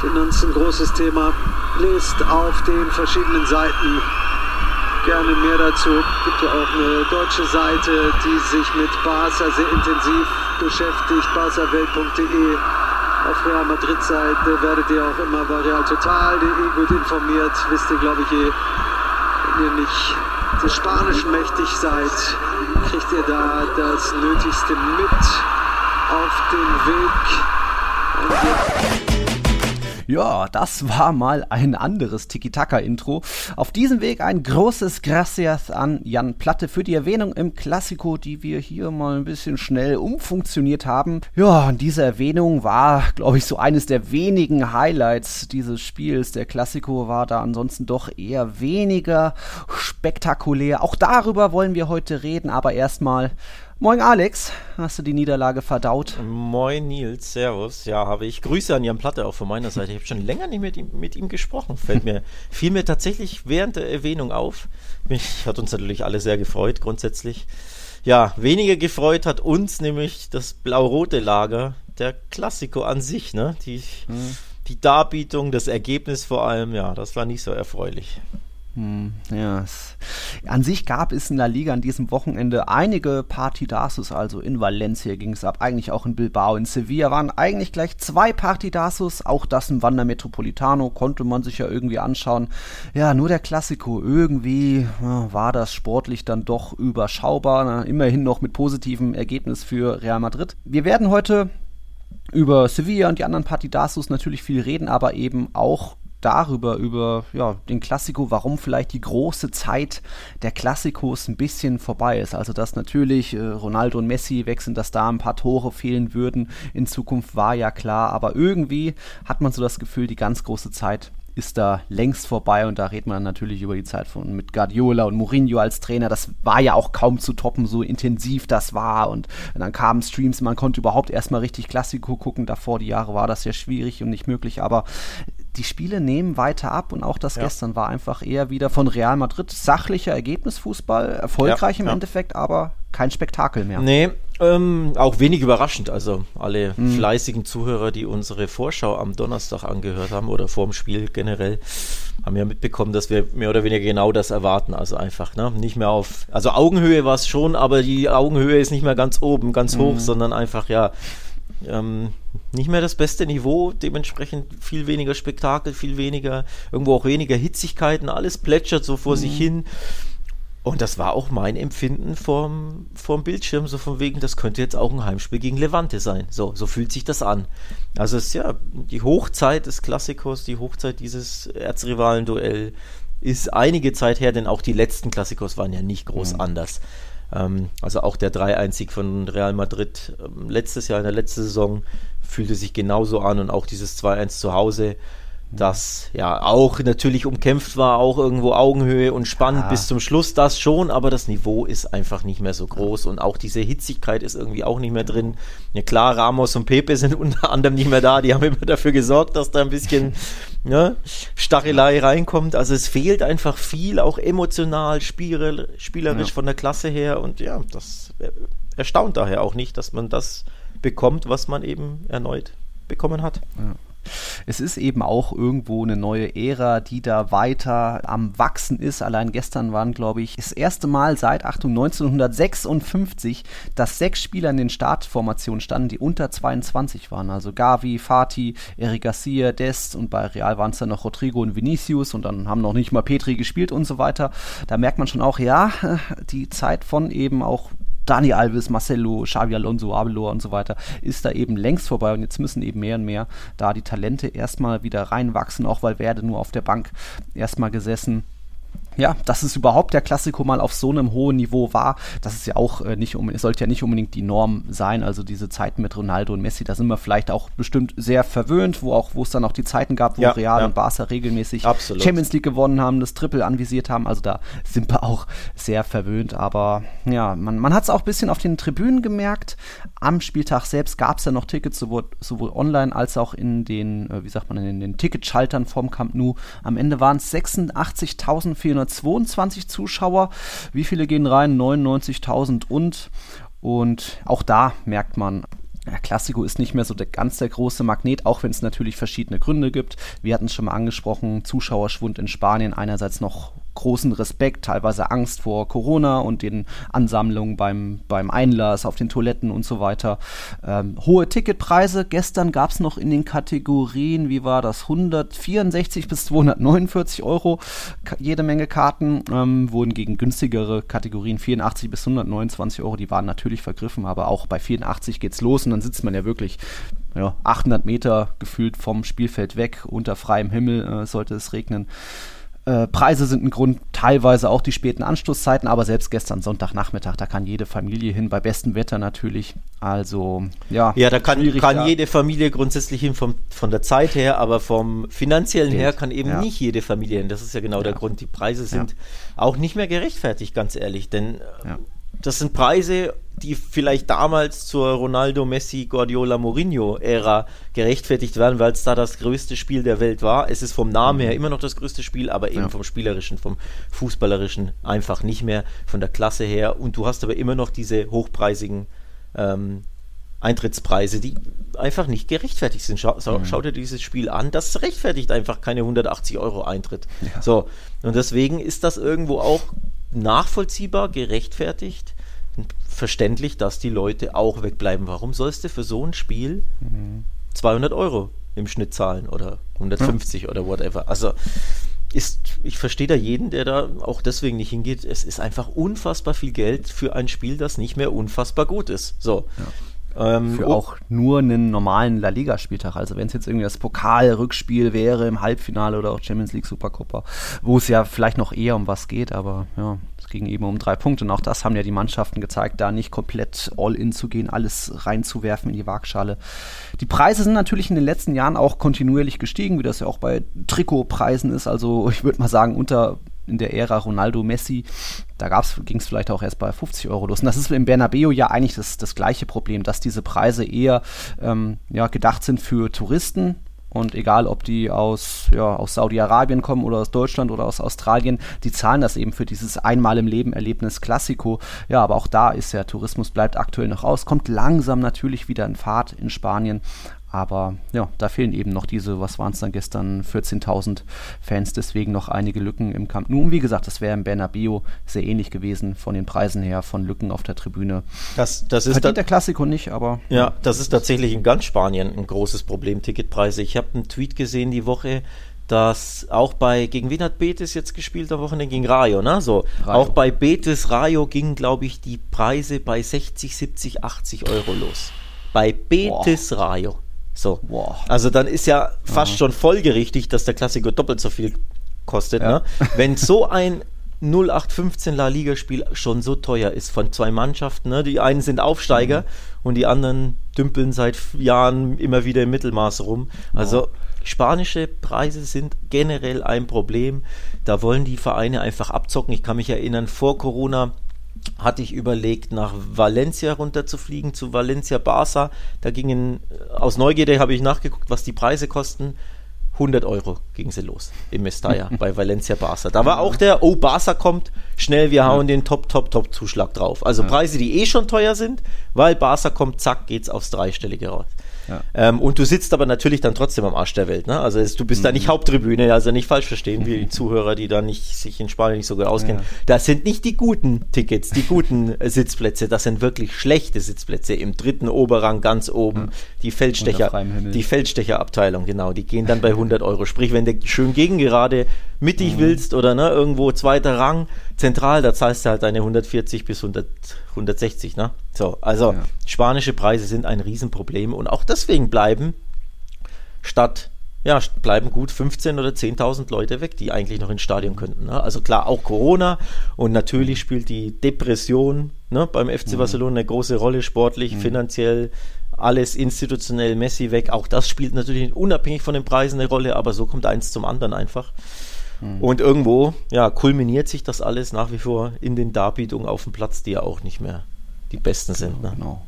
Ein großes Thema. Lest auf den verschiedenen Seiten gerne mehr dazu. Gibt ja auch eine deutsche Seite, die sich mit Barca sehr intensiv beschäftigt, barcawelt.de. Auf Real Madrid-Seite werdet ihr auch immer bei Real Total.de gut informiert. Wisst ihr, glaube ich, eh, wenn ihr nicht des Spanischen mächtig seid, kriegt ihr da das Nötigste mit auf den Weg. Und ja. Das war mal ein anderes Tiki-Taka-Intro. Auf diesem Weg ein großes Gracias an Jan Platte für die Erwähnung im Klassiko, die wir hier mal ein bisschen schnell umfunktioniert haben. Ja, und diese Erwähnung war, glaube ich, so eines der wenigen Highlights dieses Spiels. Der Klassiko war da ansonsten doch eher weniger spektakulär. Auch darüber wollen wir heute reden, aber erstmal Moin Alex, hast du die Niederlage verdaut? Moin Nils, servus. Ja, habe ich. Grüße an Jan Platte auch von meiner Seite. Ich habe schon länger nicht mit ihm, mit ihm gesprochen. Fällt mir, fiel mir tatsächlich während der Erwähnung auf. Mich hat uns natürlich alle sehr gefreut, grundsätzlich. Ja, weniger gefreut hat uns nämlich das blau-rote Lager, der Klassiko an sich, ne? Die, hm. die Darbietung, das Ergebnis vor allem, ja, das war nicht so erfreulich. Hm, ja, an sich gab es in La Liga an diesem Wochenende einige Partidasus, also in Valencia ging es ab, eigentlich auch in Bilbao, in Sevilla waren eigentlich gleich zwei Partidasus, auch das im Wander Metropolitano konnte man sich ja irgendwie anschauen. Ja, nur der Klassiko, irgendwie war das sportlich dann doch überschaubar, na, immerhin noch mit positivem Ergebnis für Real Madrid. Wir werden heute über Sevilla und die anderen Partidasus natürlich viel reden, aber eben auch darüber, über ja, den Klassiko, warum vielleicht die große Zeit der Klassikos ein bisschen vorbei ist. Also dass natürlich äh, Ronaldo und Messi wechseln, dass da ein paar Tore fehlen würden in Zukunft, war ja klar. Aber irgendwie hat man so das Gefühl, die ganz große Zeit ist da längst vorbei und da redet man natürlich über die Zeit von mit Guardiola und Mourinho als Trainer. Das war ja auch kaum zu toppen, so intensiv das war und dann kamen Streams, man konnte überhaupt erstmal richtig Klassiko gucken. Davor die Jahre war das ja schwierig und nicht möglich, aber die Spiele nehmen weiter ab und auch das ja. gestern war einfach eher wieder von Real Madrid sachlicher Ergebnisfußball, erfolgreich ja, im. Endeffekt, aber kein Spektakel mehr. Nee, ähm, auch wenig überraschend. Also alle mhm. fleißigen Zuhörer, die unsere Vorschau am Donnerstag angehört haben oder vorm Spiel generell, haben ja mitbekommen, dass wir mehr oder weniger genau das erwarten. Also einfach, ne? Nicht mehr auf, also Augenhöhe war es schon, aber die Augenhöhe ist nicht mehr ganz oben, ganz mhm. hoch, sondern einfach, ja, ähm, nicht mehr das beste Niveau, dementsprechend viel weniger Spektakel, viel weniger, irgendwo auch weniger Hitzigkeiten, alles plätschert so vor mhm. sich hin. Und das war auch mein Empfinden vorm, vorm Bildschirm, so von wegen, das könnte jetzt auch ein Heimspiel gegen Levante sein. So, so fühlt sich das an. Also es ist ja die Hochzeit des Klassikers, die Hochzeit dieses Erzrivalen-Duell ist einige Zeit her, denn auch die letzten Klassikos waren ja nicht groß mhm. anders. Ähm, also auch der 3-1-Sieg von Real Madrid ähm, letztes Jahr in der letzten Saison fühlte sich genauso an und auch dieses 2-1 zu Hause das ja auch natürlich umkämpft war, auch irgendwo Augenhöhe und spannend ja. bis zum Schluss, das schon, aber das Niveau ist einfach nicht mehr so groß und auch diese Hitzigkeit ist irgendwie auch nicht mehr drin. Ja klar, Ramos und Pepe sind unter anderem nicht mehr da, die haben immer dafür gesorgt, dass da ein bisschen ne, Stachelei reinkommt, also es fehlt einfach viel, auch emotional, spielerisch ja. von der Klasse her und ja, das erstaunt daher auch nicht, dass man das bekommt, was man eben erneut bekommen hat. Ja es ist eben auch irgendwo eine neue Ära, die da weiter am Wachsen ist. Allein gestern waren, glaube ich, das erste Mal seit, Achtung, 1956, dass sechs Spieler in den Startformationen standen, die unter 22 waren. Also Gavi, Fati, Eric Garcia, Dest und bei Real waren es dann noch Rodrigo und Vinicius und dann haben noch nicht mal Petri gespielt und so weiter. Da merkt man schon auch, ja, die Zeit von eben auch Dani Alves, Marcelo, Xavi Alonso, Abelor und so weiter, ist da eben längst vorbei und jetzt müssen eben mehr und mehr da die Talente erstmal wieder reinwachsen, auch weil Werde nur auf der Bank erstmal gesessen ja, dass es überhaupt der Klassiko mal auf so einem hohen Niveau war, das ist ja auch äh, nicht es sollte ja nicht unbedingt die Norm sein. Also diese Zeiten mit Ronaldo und Messi, da sind wir vielleicht auch bestimmt sehr verwöhnt, wo auch, wo es dann auch die Zeiten gab, wo ja, Real ja. und Barca regelmäßig Absolut. Champions League gewonnen haben, das Triple anvisiert haben. Also da sind wir auch sehr verwöhnt. Aber ja, man, man hat es auch ein bisschen auf den Tribünen gemerkt. Am Spieltag selbst gab es ja noch Tickets, sowohl, sowohl online als auch in den, äh, wie sagt man, in den Ticketschaltern vom Camp Nou. Am Ende waren es 86.400 222 Zuschauer. Wie viele gehen rein? 99.000 und. Und auch da merkt man, ja, Classico ist nicht mehr so der, ganz der große Magnet, auch wenn es natürlich verschiedene Gründe gibt. Wir hatten es schon mal angesprochen, Zuschauerschwund in Spanien, einerseits noch großen Respekt, teilweise Angst vor Corona und den Ansammlungen beim, beim Einlass auf den Toiletten und so weiter. Ähm, hohe Ticketpreise. Gestern gab es noch in den Kategorien, wie war das, 164 bis 249 Euro jede Menge Karten, ähm, wurden gegen günstigere Kategorien 84 bis 129 Euro, die waren natürlich vergriffen, aber auch bei 84 geht's los und dann sitzt man ja wirklich ja, 800 Meter gefühlt vom Spielfeld weg, unter freiem Himmel äh, sollte es regnen. Äh, Preise sind ein Grund, teilweise auch die späten Anstoßzeiten, aber selbst gestern Sonntagnachmittag, da kann jede Familie hin, bei bestem Wetter natürlich. Also, ja. Ja, da kann, kann jede Familie grundsätzlich hin vom, von der Zeit her, aber vom finanziellen Geld. her kann eben ja. nicht jede Familie hin. Das ist ja genau ja. der Grund. Die Preise sind ja. auch nicht mehr gerechtfertigt, ganz ehrlich, denn das sind Preise, die vielleicht damals zur Ronaldo, Messi, Guardiola, Mourinho-Ära gerechtfertigt werden, weil es da das größte Spiel der Welt war. Es ist vom Namen her mhm. immer noch das größte Spiel, aber eben ja. vom spielerischen, vom fußballerischen einfach nicht mehr, von der Klasse her. Und du hast aber immer noch diese hochpreisigen ähm, Eintrittspreise, die einfach nicht gerechtfertigt sind. Schau, mhm. Schau dir dieses Spiel an, das rechtfertigt einfach keine 180 Euro Eintritt. Ja. So, und deswegen ist das irgendwo auch nachvollziehbar, gerechtfertigt verständlich, dass die Leute auch wegbleiben. Warum sollst du für so ein Spiel mhm. 200 Euro im Schnitt zahlen oder 150 ja. oder whatever? Also ist, ich verstehe da jeden, der da auch deswegen nicht hingeht. Es ist einfach unfassbar viel Geld für ein Spiel, das nicht mehr unfassbar gut ist. So. Ja. Ähm, für oh. auch nur einen normalen La Liga-Spieltag. Also wenn es jetzt irgendwie das Pokal-Rückspiel wäre im Halbfinale oder auch Champions League Supercoppa, wo es ja vielleicht noch eher um was geht, aber ja, es ging eben um drei Punkte. Und auch das haben ja die Mannschaften gezeigt, da nicht komplett all-in zu gehen, alles reinzuwerfen in die Waagschale. Die Preise sind natürlich in den letzten Jahren auch kontinuierlich gestiegen, wie das ja auch bei Trikotpreisen ist. Also ich würde mal sagen, unter in der Ära Ronaldo Messi, da ging es vielleicht auch erst bei 50 Euro los. Und das ist im Bernabeu ja eigentlich das, das gleiche Problem, dass diese Preise eher ähm, ja, gedacht sind für Touristen, und egal, ob die aus, ja, aus Saudi-Arabien kommen oder aus Deutschland oder aus Australien, die zahlen das eben für dieses einmal im Leben Erlebnis Klassiko. Ja, aber auch da ist der Tourismus bleibt aktuell noch aus, kommt langsam natürlich wieder in Fahrt in Spanien. Aber ja, da fehlen eben noch diese, was waren es dann gestern, 14.000 Fans, deswegen noch einige Lücken im Camp Nou. Und wie gesagt, das wäre im Bernabeu sehr ähnlich gewesen von den Preisen her, von Lücken auf der Tribüne. Das, das ist Verdient der Klassiko nicht, aber... Ja, das ist tatsächlich in ganz Spanien ein großes Problem, Ticketpreise. Ich habe einen Tweet gesehen die Woche, dass auch bei, gegen wen hat Betis jetzt gespielt am Wochenende? Gegen Rayo, ne? So, Rayo. auch bei Betis Rayo gingen, glaube ich, die Preise bei 60, 70, 80 Euro los. Bei Betis Boah. Rayo. So. Wow. Also dann ist ja fast mhm. schon folgerichtig, dass der Klassiker doppelt so viel kostet. Ja. Ne? Wenn so ein 0815 La Liga-Spiel schon so teuer ist von zwei Mannschaften. Ne? Die einen sind Aufsteiger mhm. und die anderen dümpeln seit Jahren immer wieder im Mittelmaß rum. Also wow. spanische Preise sind generell ein Problem. Da wollen die Vereine einfach abzocken. Ich kann mich erinnern, vor Corona hatte ich überlegt, nach Valencia runterzufliegen, zu Valencia Barça. Da gingen, äh, aus Neugierde habe ich nachgeguckt, was die Preise kosten. 100 Euro ging sie los im Mestalla bei Valencia Barça. Da war auch der, oh, Barça kommt, schnell, wir hauen den Top, Top, Top Zuschlag drauf. Also Preise, die eh schon teuer sind, weil Barça kommt, zack, geht's aufs Dreistellige raus. Ähm, und du sitzt aber natürlich dann trotzdem am Arsch der Welt. Ne? Also es, du bist mhm. da nicht mhm. Haupttribüne, also nicht falsch verstehen, wie die Zuhörer, die da nicht sich in Spanien nicht so gut auskennen. Ja. Das sind nicht die guten Tickets, die guten Sitzplätze, das sind wirklich schlechte Sitzplätze im dritten Oberrang ganz oben. Die Feldstecher, die Feldstecherabteilung, genau, die gehen dann bei 100 Euro. Sprich, wenn du schön gegengerade mittig mhm. willst oder ne, irgendwo zweiter Rang, zentral, da zahlst du halt deine 140 bis 100, 160, ne? So, also ja. spanische Preise sind ein Riesenproblem und auch deswegen bleiben statt ja, bleiben gut 15 oder 10.000 Leute weg, die eigentlich noch ins Stadion könnten. Ne? Also klar, auch Corona und natürlich spielt die Depression ne, beim FC mhm. Barcelona eine große Rolle, sportlich, mhm. finanziell, alles institutionell, Messi weg. Auch das spielt natürlich unabhängig von den Preisen eine Rolle, aber so kommt eins zum anderen einfach. Mhm. Und irgendwo, ja, kulminiert sich das alles nach wie vor in den Darbietungen auf dem Platz, die ja auch nicht mehr die besten sind. Ne? Genau.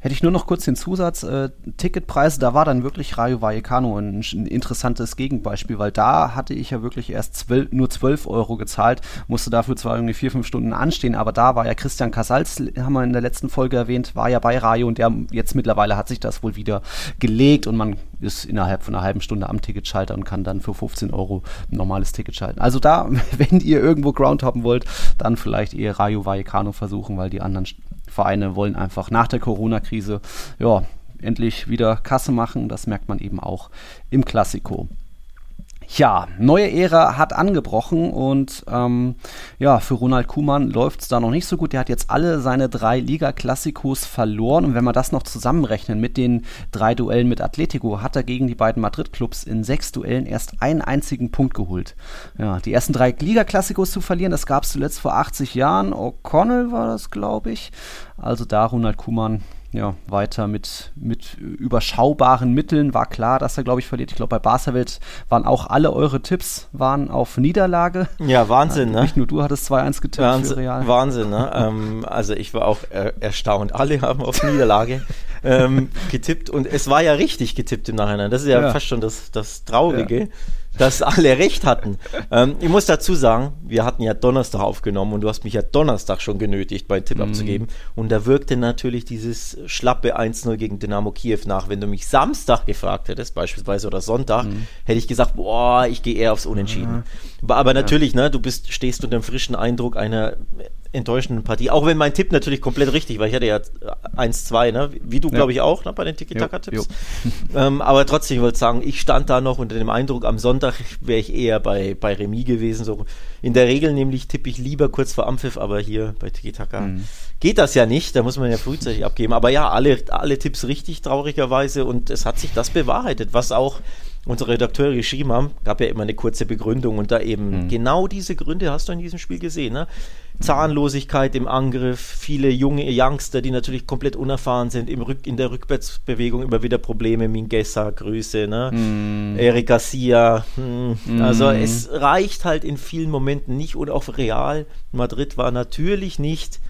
Hätte ich nur noch kurz den Zusatz, äh, Ticketpreise, da war dann wirklich Rayo Vallecano ein, ein, interessantes Gegenbeispiel, weil da hatte ich ja wirklich erst 12, nur 12 Euro gezahlt, musste dafür zwar irgendwie vier, fünf Stunden anstehen, aber da war ja Christian Casals, haben wir in der letzten Folge erwähnt, war ja bei Rayo und der jetzt mittlerweile hat sich das wohl wieder gelegt und man ist innerhalb von einer halben Stunde am Ticketschalter und kann dann für 15 Euro ein normales Ticket schalten. Also da, wenn ihr irgendwo Ground haben wollt, dann vielleicht eher Rayo Vallecano versuchen, weil die anderen Vereine wollen einfach nach der Corona-Krise ja, endlich wieder Kasse machen. Das merkt man eben auch im Klassiko. Ja, neue Ära hat angebrochen und ähm, ja, für Ronald Kuhmann läuft es da noch nicht so gut. Der hat jetzt alle seine drei Liga-Klassikos verloren und wenn wir das noch zusammenrechnen mit den drei Duellen mit Atletico, hat er gegen die beiden Madrid-Clubs in sechs Duellen erst einen einzigen Punkt geholt. Ja, die ersten drei Liga-Klassikos zu verlieren, das gab es zuletzt vor 80 Jahren. O'Connell war das, glaube ich. Also da Ronald Kuhmann ja, weiter mit, mit überschaubaren Mitteln. War klar, dass er, glaube ich, verliert. Ich glaube, bei Barca-Welt waren auch alle eure Tipps waren auf Niederlage. Ja, Wahnsinn, ne? Nicht nur du hattest 2-1 getippt Wahnsinn, für Real. Wahnsinn, ne? ähm, also ich war auch er erstaunt. Alle haben auf Niederlage ähm, getippt und es war ja richtig getippt im Nachhinein. Das ist ja, ja. fast schon das, das Traurige. Ja dass alle recht hatten. Ähm, ich muss dazu sagen, wir hatten ja Donnerstag aufgenommen und du hast mich ja Donnerstag schon genötigt, meinen Tipp mhm. abzugeben. Und da wirkte natürlich dieses schlappe 1-0 gegen Dynamo Kiew nach. Wenn du mich Samstag gefragt hättest, beispielsweise oder Sonntag, mhm. hätte ich gesagt, boah, ich gehe eher aufs Unentschieden. Mhm. Aber natürlich, ne, du bist, stehst unter dem frischen Eindruck einer enttäuschenden Partie. Auch wenn mein Tipp natürlich komplett richtig war. Ich hatte ja 1-2, ne? Wie du, ja. glaube ich, auch ne? bei den Tiki-Taka-Tipps. ähm, aber trotzdem, ich wollte sagen, ich stand da noch unter dem Eindruck, am Sonntag wäre ich eher bei, bei Remis gewesen. So in der Regel nämlich tippe ich lieber kurz vor Ampfiff, aber hier bei Tiki-Taka mhm. geht das ja nicht. Da muss man ja frühzeitig abgeben. Aber ja, alle, alle Tipps richtig, traurigerweise. Und es hat sich das bewahrheitet, was auch unsere Redakteure geschrieben haben, gab ja immer eine kurze Begründung und da eben mhm. genau diese Gründe hast du in diesem Spiel gesehen. Ne? Zahnlosigkeit im Angriff, viele junge Youngster, die natürlich komplett unerfahren sind, im Rück, in der Rückwärtsbewegung immer wieder Probleme, Mingessa, Grüße, ne? Mm. Eric Garcia. Hm. Mm. Also es reicht halt in vielen Momenten nicht und auch Real Madrid war natürlich nicht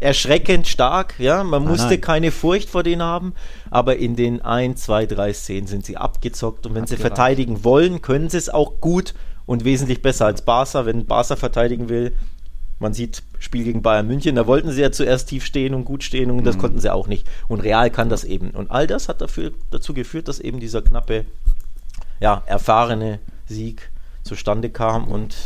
erschreckend stark, ja, man musste nein. keine Furcht vor denen haben, aber in den 1, 2, 3 Szenen sind sie abgezockt und wenn Abgereicht. sie verteidigen wollen, können sie es auch gut und wesentlich besser als Barca, wenn Barca verteidigen will. Man sieht Spiel gegen Bayern München, da wollten sie ja zuerst tief stehen und gut stehen und das mhm. konnten sie auch nicht. Und Real kann das eben. Und all das hat dafür, dazu geführt, dass eben dieser knappe, ja, erfahrene Sieg zustande kam und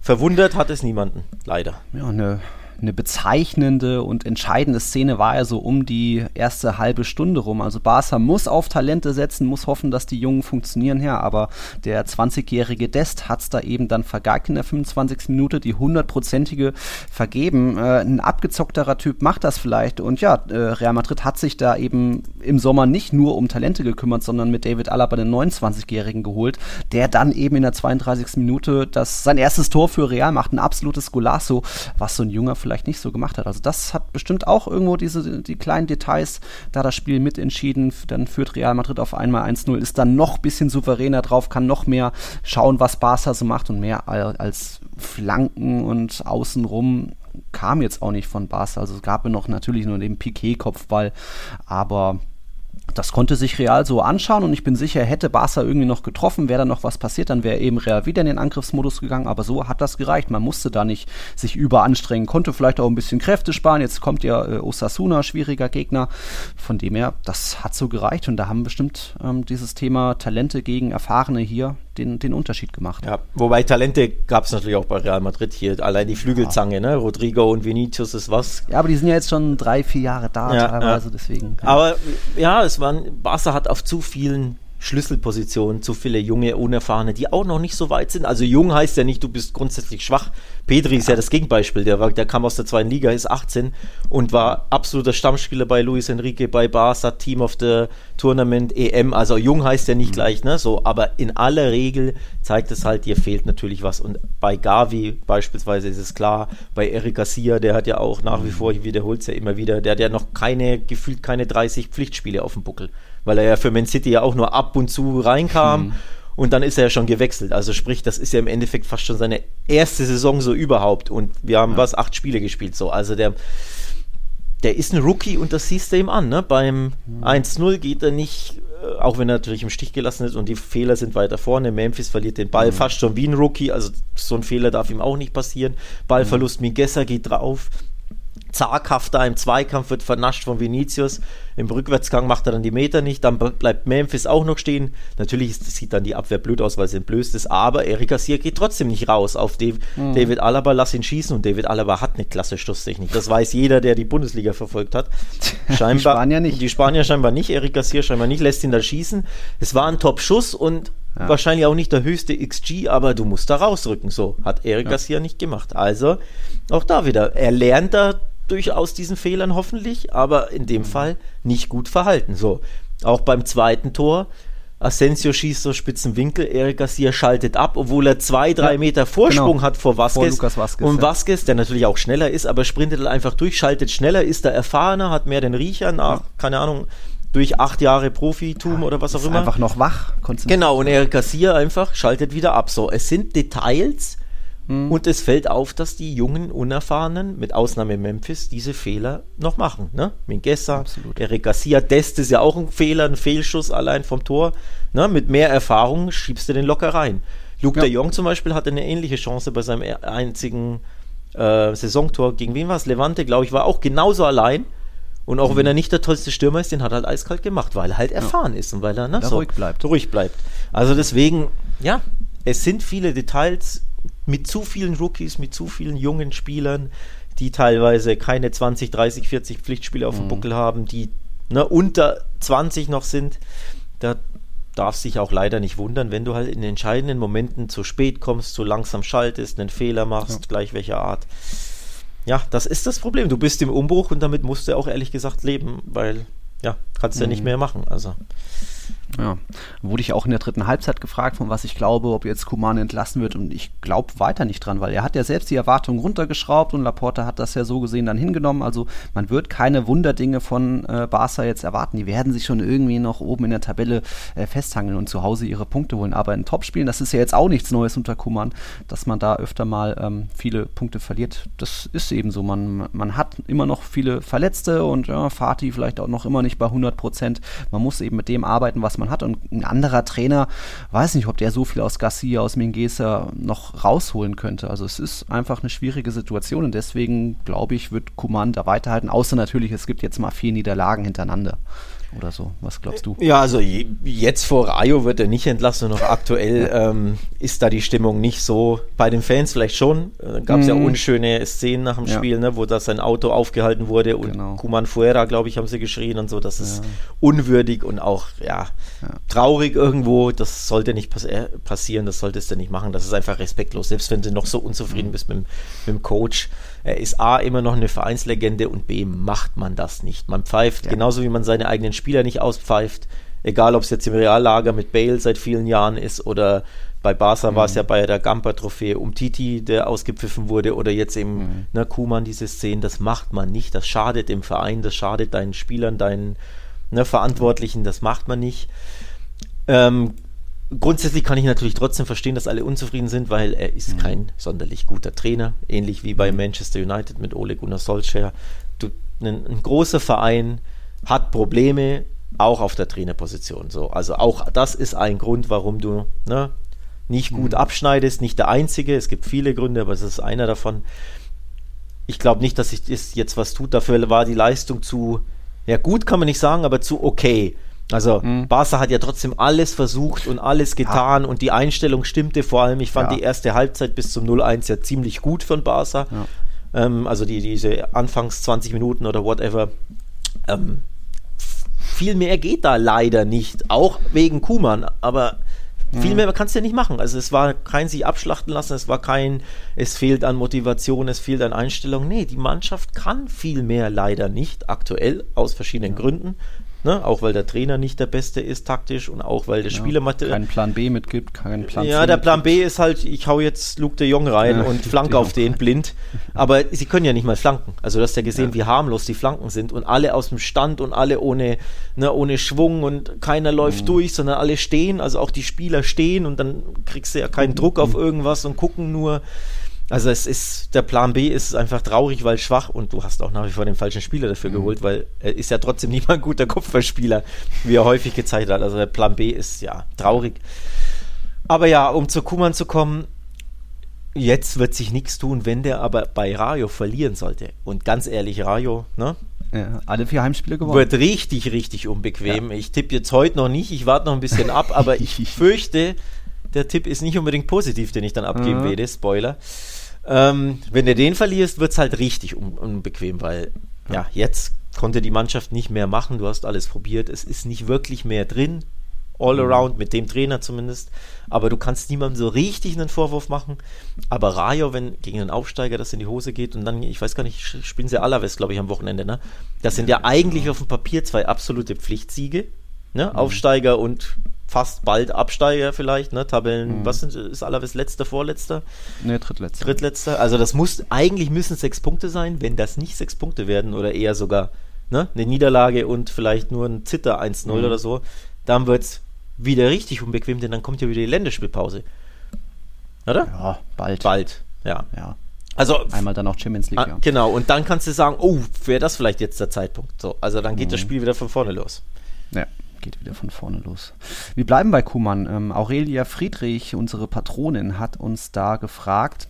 verwundert hat es niemanden, leider. Ja, eine eine bezeichnende und entscheidende Szene war ja so um die erste halbe Stunde rum. Also Barca muss auf Talente setzen, muss hoffen, dass die Jungen funktionieren, ja, aber der 20-jährige Dest hat es da eben dann vergeigt in der 25. Minute, die hundertprozentige vergeben. Äh, ein abgezockterer Typ macht das vielleicht und ja, äh, Real Madrid hat sich da eben im Sommer nicht nur um Talente gekümmert, sondern mit David Alaba den 29-jährigen geholt, der dann eben in der 32. Minute das sein erstes Tor für Real macht, ein absolutes Golasso, was so ein junger vielleicht nicht so gemacht hat. Also das hat bestimmt auch irgendwo diese die kleinen Details, da das Spiel mitentschieden, dann führt Real Madrid auf einmal 1-0, ist dann noch ein bisschen souveräner drauf, kann noch mehr schauen, was Barca so macht und mehr als Flanken und außenrum kam jetzt auch nicht von Barca. Also es gab ja noch natürlich nur den Piquet-Kopfball, aber das konnte sich Real so anschauen und ich bin sicher, hätte Barca irgendwie noch getroffen, wäre da noch was passiert, dann wäre eben Real wieder in den Angriffsmodus gegangen, aber so hat das gereicht. Man musste da nicht sich überanstrengen, konnte vielleicht auch ein bisschen Kräfte sparen. Jetzt kommt ja äh, Osasuna, schwieriger Gegner. Von dem her, das hat so gereicht und da haben bestimmt ähm, dieses Thema Talente gegen Erfahrene hier den, den Unterschied gemacht. Ja, wobei Talente gab es natürlich auch bei Real Madrid hier. Allein die Flügelzange, ja. ne? Rodrigo und Vinicius ist was. Ja, aber die sind ja jetzt schon drei, vier Jahre da ja, teilweise, deswegen. Aber ja, es waren, Barca hat auf zu vielen Schlüsselpositionen, zu viele junge, unerfahrene, die auch noch nicht so weit sind. Also jung heißt ja nicht, du bist grundsätzlich schwach. Pedri ist ja das Gegenbeispiel. Der, war, der kam aus der zweiten Liga, ist 18 und war absoluter Stammspieler bei Luis Enrique, bei Barca, Team of the Tournament, EM. Also jung heißt ja nicht mhm. gleich, ne? So, aber in aller Regel zeigt es halt, dir fehlt natürlich was. Und bei Gavi beispielsweise ist es klar, bei Eric Garcia, der hat ja auch nach wie mhm. vor, ich wiederhole es ja immer wieder, der hat ja noch keine, gefühlt keine 30 Pflichtspiele auf dem Buckel weil er ja für Man City ja auch nur ab und zu reinkam. Hm. Und dann ist er ja schon gewechselt. Also sprich, das ist ja im Endeffekt fast schon seine erste Saison so überhaupt. Und wir haben ja. was, acht Spiele gespielt so. Also der, der ist ein Rookie und das siehst du ihm an. Ne? Beim 1-0 geht er nicht, äh, auch wenn er natürlich im Stich gelassen ist und die Fehler sind weiter vorne. Memphis verliert den Ball mhm. fast schon wie ein Rookie, also so ein Fehler darf ihm auch nicht passieren. Ballverlust, mhm. Mingessa geht drauf zaghafter im Zweikampf, wird vernascht von Vinicius. Im Rückwärtsgang macht er dann die Meter nicht. Dann bleibt Memphis auch noch stehen. Natürlich sieht dann die Abwehr blöd aus, weil sie entblößt ist. Aber Erika Garcia geht trotzdem nicht raus auf Dave, mhm. David Alaba. Lass ihn schießen. Und David Alaba hat eine klasse Schusstechnik. Das weiß jeder, der die Bundesliga verfolgt hat. Scheinbar, die Spanier nicht. Die Spanier scheinbar nicht. Erika Garcia scheinbar nicht. Lässt ihn da schießen. Es war ein Top-Schuss und ja. wahrscheinlich auch nicht der höchste XG, aber du musst da rausrücken. So hat Eric ja. Garcia nicht gemacht. Also auch da wieder. Er lernt da durchaus diesen Fehlern hoffentlich, aber in dem mhm. Fall nicht gut verhalten. So, auch beim zweiten Tor. Asensio schießt so spitzen Winkel, Eric Garcia schaltet ab, obwohl er zwei, drei ja, Meter Vorsprung genau. hat vor Vasquez. Vor Vasquez und Vasquez, der natürlich auch schneller ist, aber sprintet einfach durch, schaltet schneller, ist da erfahrener, hat mehr den Riecher nach, ja. keine Ahnung, durch acht Jahre Profitum ja, oder was auch immer. Einfach noch wach. Genau, und Eric Garcia einfach schaltet wieder ab. So, es sind Details, Mhm. Und es fällt auf, dass die jungen, Unerfahrenen, mit Ausnahme Memphis, diese Fehler noch machen. Ne? Mingessa, Eric Garcia, Dest ist ja auch ein Fehler, ein Fehlschuss allein vom Tor. Ne? Mit mehr Erfahrung schiebst du den locker rein. Luke ja. de Jong zum Beispiel hatte eine ähnliche Chance bei seinem einzigen äh, Saisontor. Gegen wen war es? Levante, glaube ich, war auch genauso allein. Und auch mhm. wenn er nicht der tollste Stürmer ist, den hat er halt eiskalt gemacht, weil er halt erfahren ja. ist und weil er ne, so ruhig bleibt. ruhig bleibt. Also deswegen, ja, es sind viele Details mit zu vielen Rookies, mit zu vielen jungen Spielern, die teilweise keine 20, 30, 40 Pflichtspiele auf dem mhm. Buckel haben, die ne, unter 20 noch sind. Da darfst dich auch leider nicht wundern, wenn du halt in entscheidenden Momenten zu spät kommst, zu langsam schaltest, einen Fehler machst, ja. gleich welcher Art. Ja, das ist das Problem. Du bist im Umbruch und damit musst du auch ehrlich gesagt leben, weil ja, kannst du mhm. ja nicht mehr machen. Also ja, wurde ich auch in der dritten Halbzeit gefragt, von was ich glaube, ob jetzt Kuman entlassen wird und ich glaube weiter nicht dran, weil er hat ja selbst die Erwartungen runtergeschraubt und Laporta hat das ja so gesehen dann hingenommen. Also man wird keine Wunderdinge von äh, Barca jetzt erwarten. Die werden sich schon irgendwie noch oben in der Tabelle äh, festhangeln und zu Hause ihre Punkte holen. Aber in Topspielen, das ist ja jetzt auch nichts Neues unter Kuman, dass man da öfter mal ähm, viele Punkte verliert. Das ist eben so. Man, man hat immer noch viele Verletzte und ja, Fatih vielleicht auch noch immer nicht bei 100 Prozent. Man muss eben mit dem arbeiten, was man hat. Und ein anderer Trainer, weiß nicht, ob der so viel aus Garcia, aus Mingesa noch rausholen könnte. Also es ist einfach eine schwierige Situation und deswegen glaube ich, wird Kuman da weiterhalten. Außer natürlich, es gibt jetzt mal vier Niederlagen hintereinander oder so. Was glaubst du? Ja, also jetzt vor Rayo wird er nicht entlassen. Noch aktuell ähm, ist da die Stimmung nicht so. Bei den Fans vielleicht schon. Äh, Gab es mm. ja mhm. unschöne Szenen nach dem ja. Spiel, ne, wo da sein Auto aufgehalten wurde und genau. Kuman Fuera, glaube ich, haben sie geschrien und so. Das ist ja. unwürdig und auch ja, ja, traurig irgendwo. Das sollte nicht pass äh, passieren. Das solltest du nicht machen. Das ist einfach respektlos. Selbst wenn du noch so unzufrieden mm. bist mit, mit dem Coach. Er ist A immer noch eine Vereinslegende und B macht man das nicht. Man pfeift ja. genauso wie man seine eigenen Spieler nicht auspfeift. Egal, ob es jetzt im Reallager mit Bale seit vielen Jahren ist oder bei Barca mhm. war es ja bei der Gamper-Trophäe um Titi, der ausgepfiffen wurde, oder jetzt eben mhm. ne, Kuman, diese Szenen. Das macht man nicht. Das schadet dem Verein, das schadet deinen Spielern, deinen ne, Verantwortlichen, das macht man nicht. Ähm, Grundsätzlich kann ich natürlich trotzdem verstehen, dass alle unzufrieden sind, weil er ist mhm. kein sonderlich guter Trainer, ähnlich wie bei mhm. Manchester United mit Ole Gunnar Solskjaer. Du, ein, ein, großer Verein hat Probleme, auch auf der Trainerposition. So, also auch das ist ein Grund, warum du ne, nicht gut mhm. abschneidest. Nicht der einzige, es gibt viele Gründe, aber es ist einer davon. Ich glaube nicht, dass sich das jetzt was tut. Dafür war die Leistung zu, ja gut kann man nicht sagen, aber zu okay. Also mhm. Barca hat ja trotzdem alles versucht und alles getan ja. und die Einstellung stimmte vor allem. Ich fand ja. die erste Halbzeit bis zum 0-1 ja ziemlich gut von Barca. Ja. Ähm, also die, diese Anfangs 20 Minuten oder whatever. Ähm, viel mehr geht da leider nicht, auch wegen Kuman, aber viel mhm. mehr kannst du ja nicht machen. Also es war kein sich abschlachten lassen, es war kein, es fehlt an Motivation, es fehlt an Einstellung. Nee, die Mannschaft kann viel mehr leider nicht, aktuell aus verschiedenen Gründen. Ne? Auch weil der Trainer nicht der Beste ist taktisch und auch weil der ja, Spielermaterial. Keinen Plan B mitgibt, keinen Plan Ja, C der Plan B ist halt, ich hau jetzt Luke de Jong rein ja, und flanke auf den blind. Aber sie können ja nicht mal flanken. Also du hast ja gesehen, ja. wie harmlos die Flanken sind und alle aus dem Stand und alle ohne, ne, ohne Schwung und keiner läuft mhm. durch, sondern alle stehen. Also auch die Spieler stehen und dann kriegst du ja keinen mhm. Druck auf irgendwas und gucken nur. Also es ist, der Plan B ist einfach traurig, weil schwach und du hast auch nach wie vor den falschen Spieler dafür mhm. geholt, weil er ist ja trotzdem nicht mal ein guter Kopfballspieler, wie er häufig gezeigt hat. Also der Plan B ist ja traurig. Aber ja, um zu Kuman zu kommen, jetzt wird sich nichts tun, wenn der aber bei Rayo verlieren sollte. Und ganz ehrlich, Rayo, ne? Ja, alle vier Heimspiele gewonnen. Wird richtig, richtig unbequem. Ja. Ich tippe jetzt heute noch nicht, ich warte noch ein bisschen ab, aber ich fürchte, der Tipp ist nicht unbedingt positiv, den ich dann abgeben mhm. werde. Spoiler. Ähm, wenn du den verlierst, wird es halt richtig un unbequem, weil ja. ja, jetzt konnte die Mannschaft nicht mehr machen. Du hast alles probiert. Es ist nicht wirklich mehr drin. All mhm. around, mit dem Trainer zumindest. Aber du kannst niemandem so richtig einen Vorwurf machen. Aber Rayo, wenn gegen einen Aufsteiger das in die Hose geht und dann, ich weiß gar nicht, spielen sie Alaves, glaube ich, am Wochenende, ne? Das sind ja, eigentlich genau. auf dem Papier zwei absolute Pflichtsiege. Ne? Mhm. Aufsteiger und fast bald Absteiger vielleicht, ne? Tabellen, mhm. was sind, ist Alaves letzter, vorletzter? Ne, drittletzter. Drittletzter. Also das muss, eigentlich müssen sechs Punkte sein, wenn das nicht sechs Punkte werden oder eher sogar ne, eine Niederlage und vielleicht nur ein Zitter 1-0 mhm. oder so, dann wird es wieder richtig unbequem, denn dann kommt ja wieder die Länderspielpause. Oder? Ja, bald. Bald, ja. Ja. Also einmal dann auch Champions League. Ah, ja. Genau, und dann kannst du sagen, oh, wäre das vielleicht jetzt der Zeitpunkt. So, also dann geht mhm. das Spiel wieder von vorne los. Ja geht wieder von vorne los. Wir bleiben bei Kuhmann. Ähm, Aurelia Friedrich, unsere Patronin, hat uns da gefragt,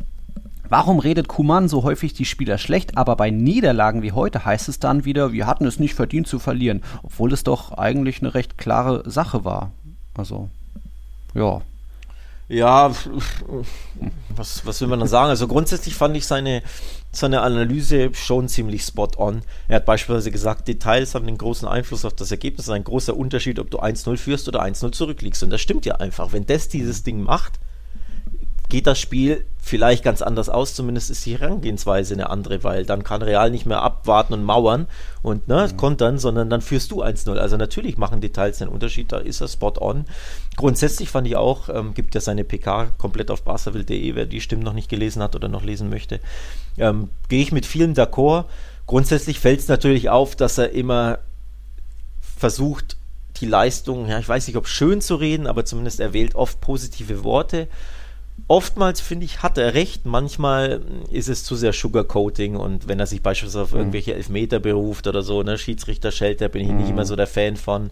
Warum redet Kuman so häufig die Spieler schlecht, aber bei Niederlagen wie heute heißt es dann wieder, wir hatten es nicht verdient zu verlieren, obwohl es doch eigentlich eine recht klare Sache war. Also, ja, ja, was, was will man dann sagen? Also grundsätzlich fand ich seine, seine Analyse schon ziemlich spot on. Er hat beispielsweise gesagt, Details haben den großen Einfluss auf das Ergebnis. Es ist ein großer Unterschied, ob du 1-0 führst oder 1-0 zurückliegst. Und das stimmt ja einfach. Wenn das dieses Ding macht, geht das Spiel vielleicht ganz anders aus, zumindest ist die Herangehensweise eine andere, weil dann kann Real nicht mehr abwarten und mauern und ne, mhm. kontern, sondern dann führst du 1-0. Also natürlich machen Details einen Unterschied, da ist er spot on. Grundsätzlich fand ich auch, ähm, gibt ja seine PK komplett auf barcavill.de, wer die Stimmen noch nicht gelesen hat oder noch lesen möchte, ähm, gehe ich mit vielen d'accord. Grundsätzlich fällt es natürlich auf, dass er immer versucht, die Leistung, ja, ich weiß nicht, ob schön zu reden, aber zumindest er wählt oft positive Worte oftmals finde ich, hat er recht. Manchmal ist es zu sehr Sugarcoating und wenn er sich beispielsweise auf mhm. irgendwelche Elfmeter beruft oder so, ne, Schiedsrichter Schelter, bin ich mhm. nicht immer so der Fan von.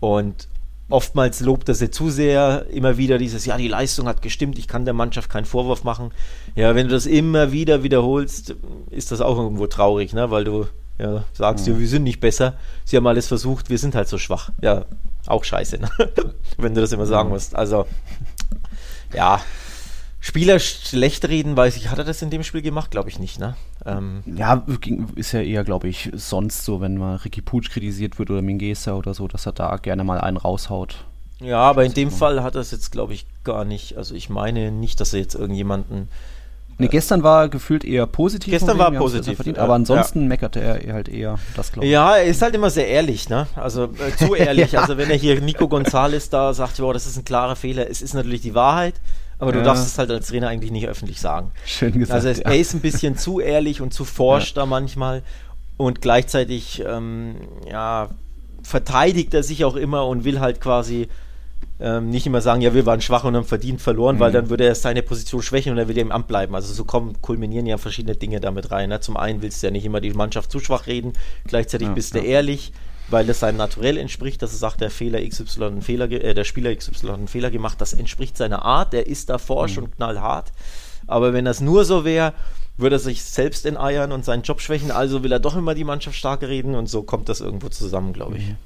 Und oftmals lobt er sie zu sehr, immer wieder dieses, ja, die Leistung hat gestimmt, ich kann der Mannschaft keinen Vorwurf machen. Ja, wenn du das immer wieder wiederholst, ist das auch irgendwo traurig, ne, weil du ja, sagst, mhm. ja, wir sind nicht besser, sie haben alles versucht, wir sind halt so schwach. Ja, auch scheiße, ne? wenn du das immer sagen mhm. musst. Also, ja, Spieler schlecht reden, weiß ich, hat er das in dem Spiel gemacht? Glaube ich nicht, ne? Ähm, ja, ist ja eher, glaube ich, sonst so, wenn mal Ricky Putsch kritisiert wird oder Mingesa oder so, dass er da gerne mal einen raushaut. Ja, aber in dem Fall hat er es jetzt, glaube ich, gar nicht. Also ich meine nicht, dass er jetzt irgendjemanden. Ne, gestern war gefühlt eher positiv. Gestern war positiv. Verdient, ja, aber ansonsten ja. meckerte er halt eher das, glaube ich. Ja, er ist halt immer sehr ehrlich, ne? Also äh, zu ehrlich. ja. Also wenn er hier Nico González da sagt, wow, das ist ein klarer Fehler, es ist natürlich die Wahrheit. Aber du darfst es halt als Trainer eigentlich nicht öffentlich sagen. Schön gesagt. Also er ist ein bisschen zu ehrlich und zu forsch da manchmal und gleichzeitig ähm, ja, verteidigt er sich auch immer und will halt quasi ähm, nicht immer sagen, ja, wir waren schwach und haben verdient verloren, mhm. weil dann würde er seine Position schwächen und er will ja im Amt bleiben. Also so kommen, kulminieren ja verschiedene Dinge damit rein. Ne? Zum einen willst du ja nicht immer die Mannschaft zu schwach reden, gleichzeitig ja, bist du ehrlich weil das seinem Naturell entspricht, dass er sagt, der Fehler XY einen Fehler, äh, der Spieler XY einen Fehler gemacht, das entspricht seiner Art, der ist da forsch mhm. und knallhart. Aber wenn das nur so wäre, würde er sich selbst enteiern und seinen Job schwächen, also will er doch immer die Mannschaft stark reden und so kommt das irgendwo zusammen, glaube ich. Mhm.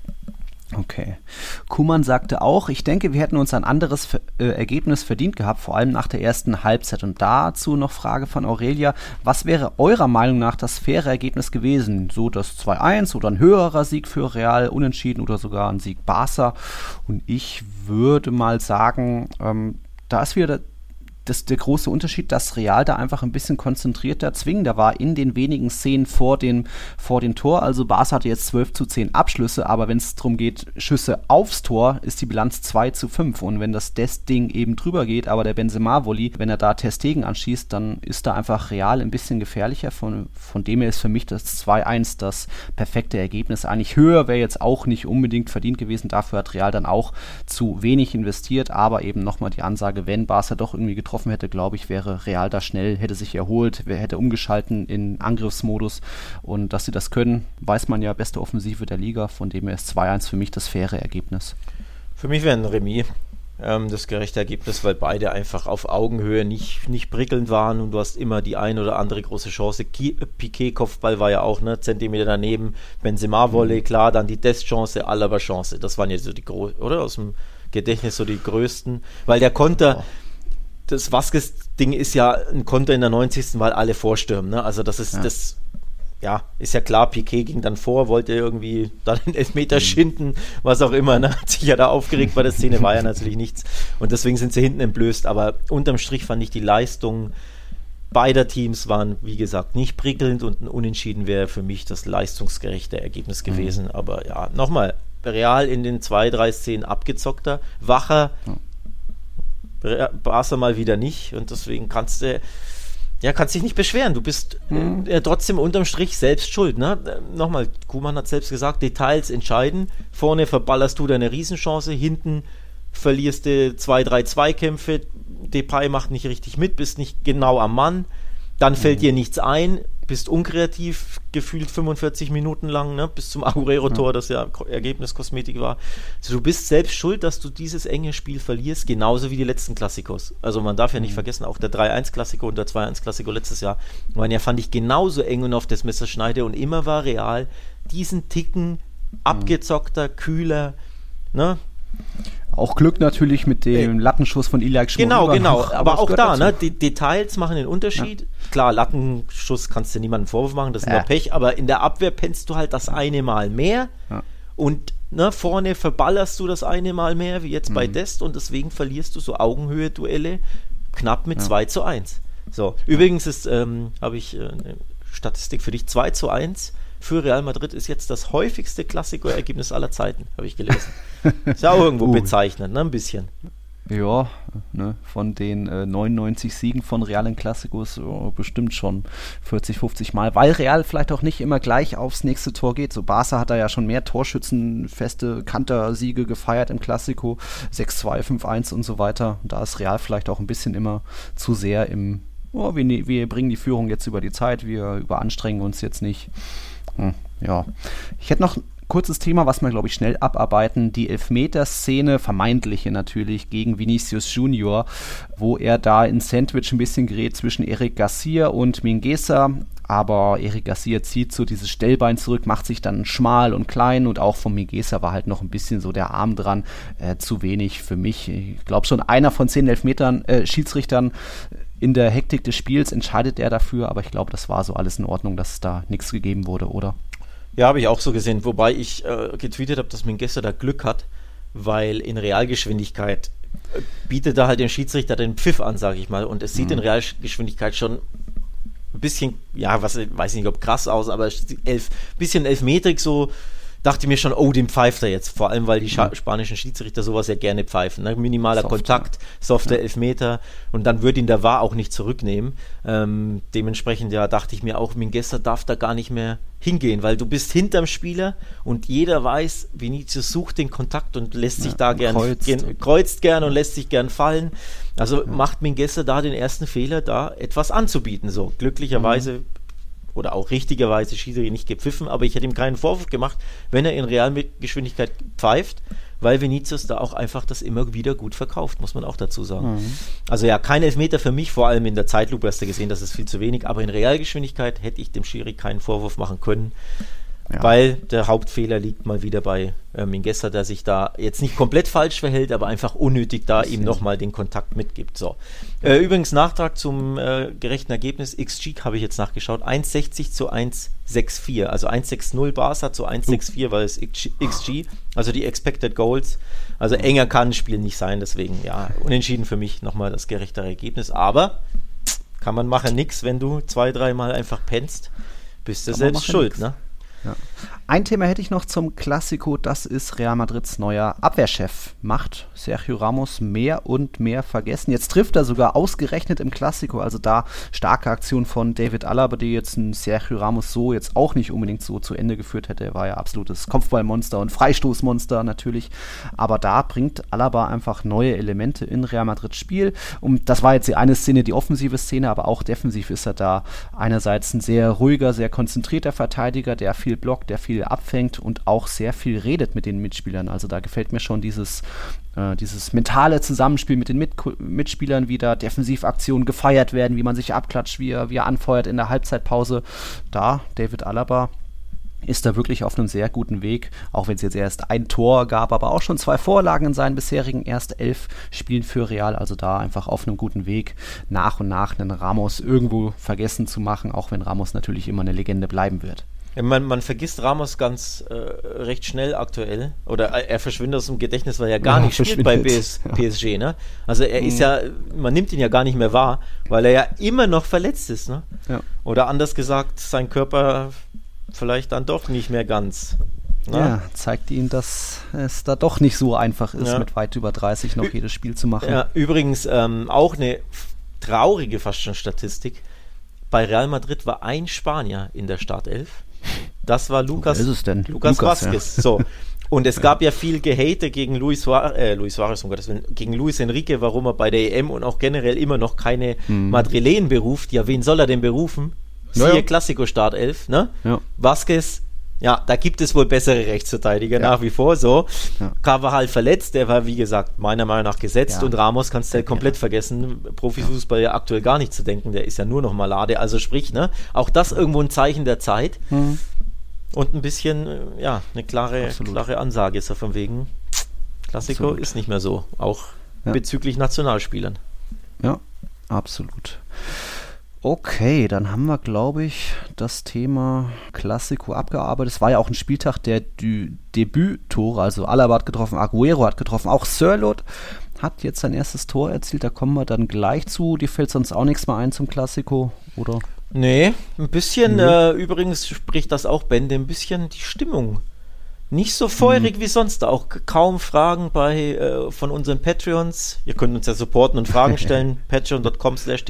Okay. Kuman sagte auch, ich denke, wir hätten uns ein anderes äh, Ergebnis verdient gehabt, vor allem nach der ersten Halbzeit. Und dazu noch Frage von Aurelia. Was wäre eurer Meinung nach das faire Ergebnis gewesen? So das 2-1 oder ein höherer Sieg für Real, unentschieden oder sogar ein Sieg Barca? Und ich würde mal sagen, ähm, da ist wieder das, der große Unterschied, dass Real da einfach ein bisschen konzentrierter, zwingender war in den wenigen Szenen vor dem, vor dem Tor. Also Barca hatte jetzt 12 zu 10 Abschlüsse, aber wenn es darum geht, Schüsse aufs Tor, ist die Bilanz 2 zu 5. Und wenn das Dest-Ding eben drüber geht, aber der Benzema-Volley, wenn er da Testegen anschießt, dann ist da einfach Real ein bisschen gefährlicher. Von, von dem her ist für mich das 2-1 das perfekte Ergebnis. Eigentlich höher wäre jetzt auch nicht unbedingt verdient gewesen. Dafür hat Real dann auch zu wenig investiert, aber eben nochmal die Ansage, wenn Barca doch irgendwie getroffen getroffen hätte, glaube ich, wäre Real da schnell, hätte sich erholt, hätte umgeschalten in Angriffsmodus. Und dass sie das können, weiß man ja, beste Offensive der Liga. Von dem her ist 2-1 für mich das faire Ergebnis. Für mich wäre ein Remis ähm, das gerechte Ergebnis, weil beide einfach auf Augenhöhe nicht, nicht prickelnd waren und du hast immer die ein oder andere große Chance. Piquet-Kopfball war ja auch ne, Zentimeter daneben, Benzema-Volley, mhm. klar, dann die Dest-Chance, Alaba-Chance. Das waren ja so die großen, oder? Aus dem Gedächtnis so die größten, weil der Konter. Oh das Vasquez-Ding ist ja ein Konter in der 90. weil alle vorstürmen. Ne? Also das ist ja. das ja, ist ja klar, Piquet ging dann vor, wollte irgendwie dann den Elfmeter mhm. schinden, was auch immer, ne? hat sich ja da aufgeregt bei der Szene, war ja natürlich nichts. Und deswegen sind sie hinten entblößt. Aber unterm Strich fand ich die Leistung beider Teams waren, wie gesagt, nicht prickelnd und ein Unentschieden wäre für mich das leistungsgerechte Ergebnis mhm. gewesen. Mhm. Aber ja, nochmal, Real in den zwei, drei Szenen abgezockter, wacher, ja. Barca mal wieder nicht und deswegen kannst du ja, kannst dich nicht beschweren. Du bist mhm. äh, trotzdem unterm Strich selbst schuld. Ne? Äh, nochmal, Kuhmann hat selbst gesagt, Details entscheiden. Vorne verballerst du deine Riesenchance, hinten verlierst du zwei, drei Zweikämpfe. Depay macht nicht richtig mit, bist nicht genau am Mann. Dann fällt mhm. dir nichts ein bist unkreativ, gefühlt 45 Minuten lang, ne, bis zum Aguero-Tor, ja. das ja Ergebniskosmetik war. Also du bist selbst schuld, dass du dieses enge Spiel verlierst, genauso wie die letzten Klassikos. Also man darf ja nicht mhm. vergessen, auch der 3-1-Klassiko und der 2-1-Klassiko letztes Jahr waren ja, fand ich, genauso eng und auf das Messer schneide und immer war real diesen Ticken abgezockter, kühler, ne, auch Glück natürlich mit dem äh, Lattenschuss von Iliak Genau, genau. Aber, aber auch da, ne, die Details machen den Unterschied. Ja. Klar, Lattenschuss kannst du niemandem Vorwurf machen, das ist ja. nur Pech, aber in der Abwehr pennst du halt das eine Mal mehr ja. und ne, vorne verballerst du das eine Mal mehr, wie jetzt mhm. bei Dest und deswegen verlierst du so Augenhöhe-Duelle knapp mit ja. 2 zu 1. So, übrigens ist, ähm, habe ich äh, eine Statistik für dich, 2 zu 1 für Real Madrid ist jetzt das häufigste Klassiko-Ergebnis aller Zeiten, habe ich gelesen. Ist ja auch irgendwo uh. bezeichnend, ne? Ein bisschen. Ja, ne, von den äh, 99 Siegen von Real in Klassikos oh, bestimmt schon 40, 50 Mal, weil Real vielleicht auch nicht immer gleich aufs nächste Tor geht. So Barca hat da ja schon mehr Torschützenfeste, Kanter-Siege gefeiert im Klassiko, 6-2, 5-1 und so weiter. Da ist Real vielleicht auch ein bisschen immer zu sehr im, oh, wir, ne, wir bringen die Führung jetzt über die Zeit, wir überanstrengen uns jetzt nicht. Hm, ja. Ich hätte noch ein kurzes Thema, was wir, glaube ich, schnell abarbeiten. Die Elfmeterszene, vermeintliche natürlich, gegen Vinicius Junior, wo er da in Sandwich ein bisschen gerät zwischen Eric Garcia und Mingesa. Aber Eric Garcia zieht so dieses Stellbein zurück, macht sich dann schmal und klein und auch von Mingesa war halt noch ein bisschen so der Arm dran. Äh, zu wenig für mich. Ich glaube schon einer von zehn Elfmetern, äh, Schiedsrichtern in der Hektik des Spiels entscheidet er dafür, aber ich glaube, das war so alles in Ordnung, dass da nichts gegeben wurde, oder? Ja, habe ich auch so gesehen, wobei ich äh, getweetet habe, dass Mingessa da Glück hat, weil in Realgeschwindigkeit äh, bietet da halt dem Schiedsrichter den Pfiff an, sage ich mal, und es sieht mhm. in Realgeschwindigkeit schon ein bisschen, ja, was weiß ich nicht, ob krass aus, aber elf, bisschen elfmetrig so dachte mir schon, oh, den pfeift er jetzt. Vor allem, weil die Scha mhm. spanischen Schiedsrichter sowas ja gerne pfeifen. Ne? Minimaler Soft, Kontakt, softer ja. Elfmeter und dann würde ihn der War auch nicht zurücknehmen. Ähm, dementsprechend, ja, dachte ich mir auch, Mingessa darf da gar nicht mehr hingehen, weil du bist hinterm Spieler und jeder weiß, Vinicius sucht den Kontakt und lässt ja, sich da gern, kreuzt. gern, kreuzt gern und lässt sich gern fallen. Also ja. macht Mingessa da den ersten Fehler, da etwas anzubieten. So, glücklicherweise mhm oder auch richtigerweise Schiri nicht gepfiffen, aber ich hätte ihm keinen Vorwurf gemacht, wenn er in Realgeschwindigkeit pfeift, weil Vinicius da auch einfach das immer wieder gut verkauft, muss man auch dazu sagen. Mhm. Also ja, kein Elfmeter für mich, vor allem in der Zeitlupe hast du gesehen, das ist viel zu wenig, aber in Realgeschwindigkeit hätte ich dem Schiri keinen Vorwurf machen können. Ja. Weil der Hauptfehler liegt mal wieder bei äh, Mingessa, der sich da jetzt nicht komplett falsch verhält, aber einfach unnötig da ihm nochmal den Kontakt mitgibt. So. Äh, übrigens Nachtrag zum äh, gerechten Ergebnis. XG habe ich jetzt nachgeschaut. 1,60 zu 1,64. Also 1,60 Barca zu 1,64 war es XG. Also die Expected Goals. Also enger kann ein Spiel nicht sein. Deswegen, ja, unentschieden für mich nochmal das gerechtere Ergebnis. Aber kann man machen nichts, wenn du zwei, dreimal einfach pennst. Bist du selbst schuld, nix. ne? Ja. Ein Thema hätte ich noch zum Klassiko, das ist Real Madrids neuer Abwehrchef. Macht Sergio Ramos mehr und mehr vergessen. Jetzt trifft er sogar ausgerechnet im Klassiko, also da starke Aktion von David Alaba, die jetzt ein Sergio Ramos so jetzt auch nicht unbedingt so zu Ende geführt hätte. Er war ja absolutes Kopfballmonster und Freistoßmonster natürlich, aber da bringt Alaba einfach neue Elemente in Real Madrids Spiel und das war jetzt die eine Szene, die offensive Szene, aber auch defensiv ist er da einerseits ein sehr ruhiger, sehr konzentrierter Verteidiger, der viel blockt, der viel viel abfängt und auch sehr viel redet mit den Mitspielern. Also da gefällt mir schon dieses, äh, dieses mentale Zusammenspiel mit den mit Mitspielern, wie da Defensivaktionen gefeiert werden, wie man sich abklatscht, wie er, wie er anfeuert in der Halbzeitpause. Da, David Alaba, ist da wirklich auf einem sehr guten Weg, auch wenn es jetzt erst ein Tor gab, aber auch schon zwei Vorlagen in seinen bisherigen erst elf Spielen für Real, also da einfach auf einem guten Weg, nach und nach einen Ramos irgendwo vergessen zu machen, auch wenn Ramos natürlich immer eine Legende bleiben wird. Man, man, vergisst Ramos ganz äh, recht schnell aktuell. Oder er verschwindet aus dem Gedächtnis, weil er gar ja, nicht spielt bei BS, PSG. Ne? Also er mhm. ist ja, man nimmt ihn ja gar nicht mehr wahr, weil er ja immer noch verletzt ist. Ne? Ja. Oder anders gesagt, sein Körper vielleicht dann doch nicht mehr ganz. Ne? Ja, zeigt ihm, dass es da doch nicht so einfach ist, ja. mit weit über 30 noch Ü jedes Spiel zu machen. Ja, übrigens ähm, auch eine traurige fast schon Statistik. Bei Real Madrid war ein Spanier in der Startelf das war Lukas, ist Lukas, Lukas Vasquez. Ja. So. Und es gab ja viel Gehate gegen Luis Suarez, äh, Luis Suarez, um Gottes Willen, gegen Luis Enrique, warum er bei der EM und auch generell immer noch keine hm. Madrilen beruft. Ja, wen soll er denn berufen? Siehe naja. Klassiko Startelf, ne? Ja. Vasquez, ja, da gibt es wohl bessere Rechtsverteidiger ja. nach wie vor so. Ja. Carvajal verletzt, der war wie gesagt meiner Meinung nach gesetzt ja. und Ramos kannst du ja komplett vergessen. Profifußball ja aktuell gar nicht zu denken, der ist ja nur noch Malade. Also sprich, ne, auch das irgendwo ein Zeichen der Zeit. Mhm. Und ein bisschen, äh, ja, eine klare, klare Ansage ist er von wegen, Klassiko absolut. ist nicht mehr so, auch bezüglich Nationalspielern. Ja, absolut. Okay, dann haben wir, glaube ich, das Thema Klassiko abgearbeitet. Es war ja auch ein Spieltag der Debüttore, also Alaba hat getroffen, Aguero hat getroffen, auch Sirlot hat jetzt sein erstes Tor erzielt, da kommen wir dann gleich zu. Dir fällt sonst auch nichts mehr ein zum Klassiko, oder? Nee, ein bisschen, mhm. äh, übrigens spricht das auch Bände, ein bisschen die Stimmung. Nicht so feurig mhm. wie sonst, auch kaum Fragen bei äh, von unseren Patreons. Ihr könnt uns ja supporten und Fragen stellen. Patreon.com slash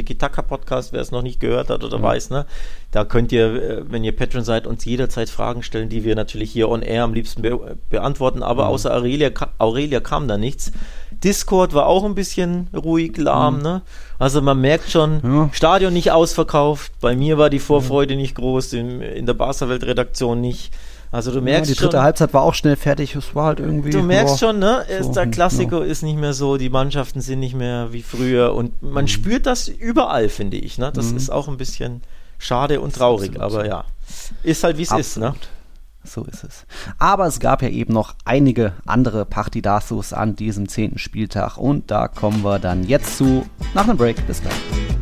Podcast, wer es noch nicht gehört hat oder mhm. weiß, ne? Da könnt ihr, äh, wenn ihr Patreon seid, uns jederzeit Fragen stellen, die wir natürlich hier on air am liebsten be beantworten. Aber mhm. außer Aurelia, Aurelia kam da nichts. Discord war auch ein bisschen ruhig, lahm, mhm. ne? Also man merkt schon, ja. Stadion nicht ausverkauft. Bei mir war die Vorfreude nicht groß, in, in der Barca-Welt-Redaktion nicht. Also du merkst ja, die dritte schon, Halbzeit war auch schnell fertig. Es war halt irgendwie. Du merkst boah, schon, ne? So, der Klassiker ja. ist nicht mehr so, die Mannschaften sind nicht mehr wie früher und man mhm. spürt das überall, finde ich. Ne? Das mhm. ist auch ein bisschen schade und traurig, aber ja, ist halt wie es ist, ne? So ist es. Aber es gab ja eben noch einige andere Partidazos an diesem zehnten Spieltag und da kommen wir dann jetzt zu nach einem Break. Bis gleich.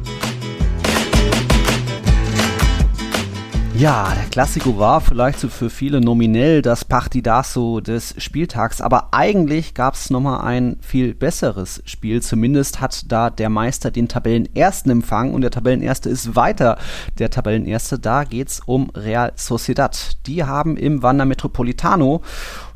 Ja, der Klassiko war vielleicht so für viele nominell das Partidaso des Spieltags, aber eigentlich gab es nochmal ein viel besseres Spiel. Zumindest hat da der Meister den Tabellenersten empfangen und der Tabellenerste ist weiter der Tabellenerste. Da geht's um Real Sociedad. Die haben im Wander Metropolitano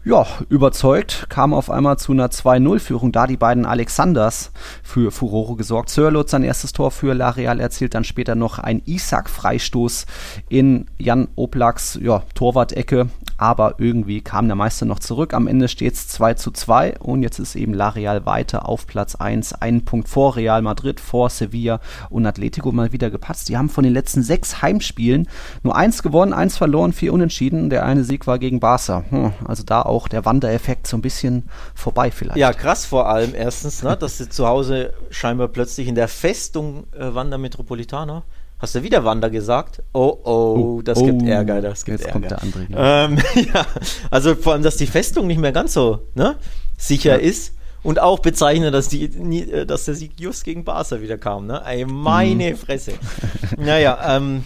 ja, überzeugt, kam auf einmal zu einer 2-0-Führung, da die beiden Alexanders für Furore gesorgt. Sörlot sein erstes Tor für La Real erzielt dann später noch ein Isaac-Freistoß in Jan Oblaks ja, Torwart-Ecke aber irgendwie kam der Meister noch zurück. Am Ende steht es 2 zu 2 und jetzt ist eben La Real weiter auf Platz 1, einen Punkt vor Real Madrid, vor Sevilla und Atletico mal wieder gepatzt. Die haben von den letzten sechs Heimspielen nur eins gewonnen, eins verloren, vier unentschieden. Der eine Sieg war gegen Barca. Hm, also da auch der Wandereffekt so ein bisschen vorbei vielleicht. Ja, krass vor allem erstens, ne, dass sie zu Hause scheinbar plötzlich in der Festung äh, Wander Metropolitana Hast du wieder Wander gesagt? Oh, oh, das oh, gibt Ärger. Das gibt jetzt Ärger. kommt der andere. Ähm, ja, also vor allem, dass die Festung nicht mehr ganz so ne, sicher ja. ist. Und auch bezeichnet, dass, die, äh, dass der Sieg just gegen Barca wieder kam. Ne? Ey, meine mhm. Fresse. naja, ähm,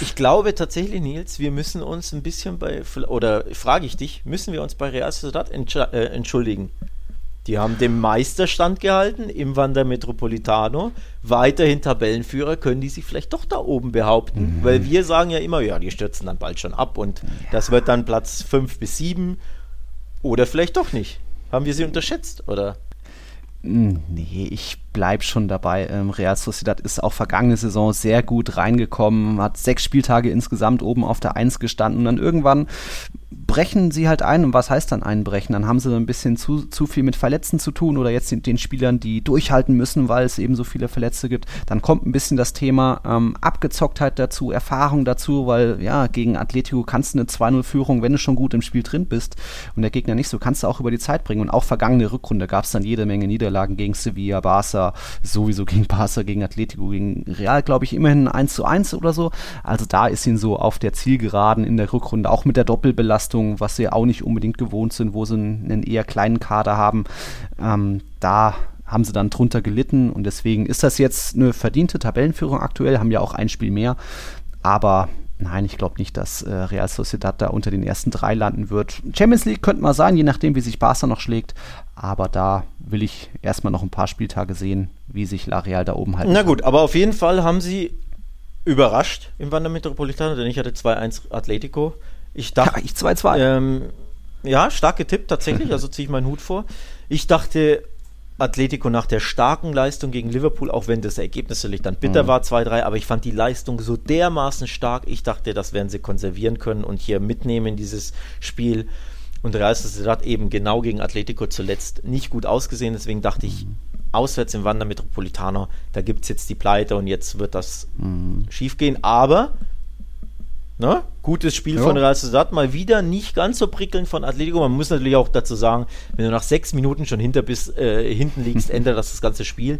ich glaube tatsächlich, Nils, wir müssen uns ein bisschen bei, oder frage ich dich, müssen wir uns bei Real Sociedad äh, entschuldigen? Die haben dem Meister standgehalten im Wander Metropolitano. Weiterhin Tabellenführer können die sich vielleicht doch da oben behaupten, mhm. weil wir sagen ja immer, ja, die stürzen dann bald schon ab und ja. das wird dann Platz 5 bis 7 oder vielleicht doch nicht. Haben wir sie unterschätzt, oder? Hm, nee, ich bleib schon dabei. Ähm, Real Sociedad ist auch vergangene Saison sehr gut reingekommen, hat sechs Spieltage insgesamt oben auf der Eins gestanden und dann irgendwann brechen sie halt ein. Und was heißt dann einbrechen? Dann haben sie ein bisschen zu, zu viel mit Verletzten zu tun oder jetzt den, den Spielern, die durchhalten müssen, weil es eben so viele Verletzte gibt. Dann kommt ein bisschen das Thema ähm, Abgezocktheit dazu, Erfahrung dazu, weil ja, gegen Atletico kannst du eine 2-0-Führung, wenn du schon gut im Spiel drin bist und der Gegner nicht so, kannst du auch über die Zeit bringen. Und auch vergangene Rückrunde gab es dann jede Menge Niederlagen gegen Sevilla, Barca, sowieso gegen Barca, gegen Atletico, gegen Real, glaube ich, immerhin 1 zu 1 oder so. Also da ist ihn so auf der Zielgeraden in der Rückrunde, auch mit der Doppelbelastung Leistung, was sie auch nicht unbedingt gewohnt sind, wo sie einen eher kleinen Kader haben. Ähm, da haben sie dann drunter gelitten und deswegen ist das jetzt eine verdiente Tabellenführung aktuell, haben ja auch ein Spiel mehr, aber nein, ich glaube nicht, dass äh, Real Sociedad da unter den ersten drei landen wird. Champions League könnte mal sein, je nachdem, wie sich Barca noch schlägt, aber da will ich erstmal noch ein paar Spieltage sehen, wie sich La Real da oben halten Na gut, aber auf jeden Fall haben sie überrascht im Wander Metropolitano, denn ich hatte 2-1 Atletico. Ich dachte. Ja, ich 2-2. Ähm, ja, stark getippt tatsächlich, also ziehe ich meinen Hut vor. Ich dachte, Atletico nach der starken Leistung gegen Liverpool, auch wenn das Ergebnis natürlich dann bitter mhm. war, 2-3, aber ich fand die Leistung so dermaßen stark. Ich dachte, das werden sie konservieren können und hier mitnehmen, dieses Spiel. Und Real Sociedad eben genau gegen Atletico zuletzt nicht gut ausgesehen, deswegen dachte ich, auswärts im Wander Metropolitano, da gibt es jetzt die Pleite und jetzt wird das mhm. schief gehen. Aber Ne? Gutes Spiel ja. von Real Sociedad, mal wieder nicht ganz so prickelnd von Atletico. Man muss natürlich auch dazu sagen, wenn du nach sechs Minuten schon hinter bist, äh, hinten liegst, ändert das das ganze Spiel.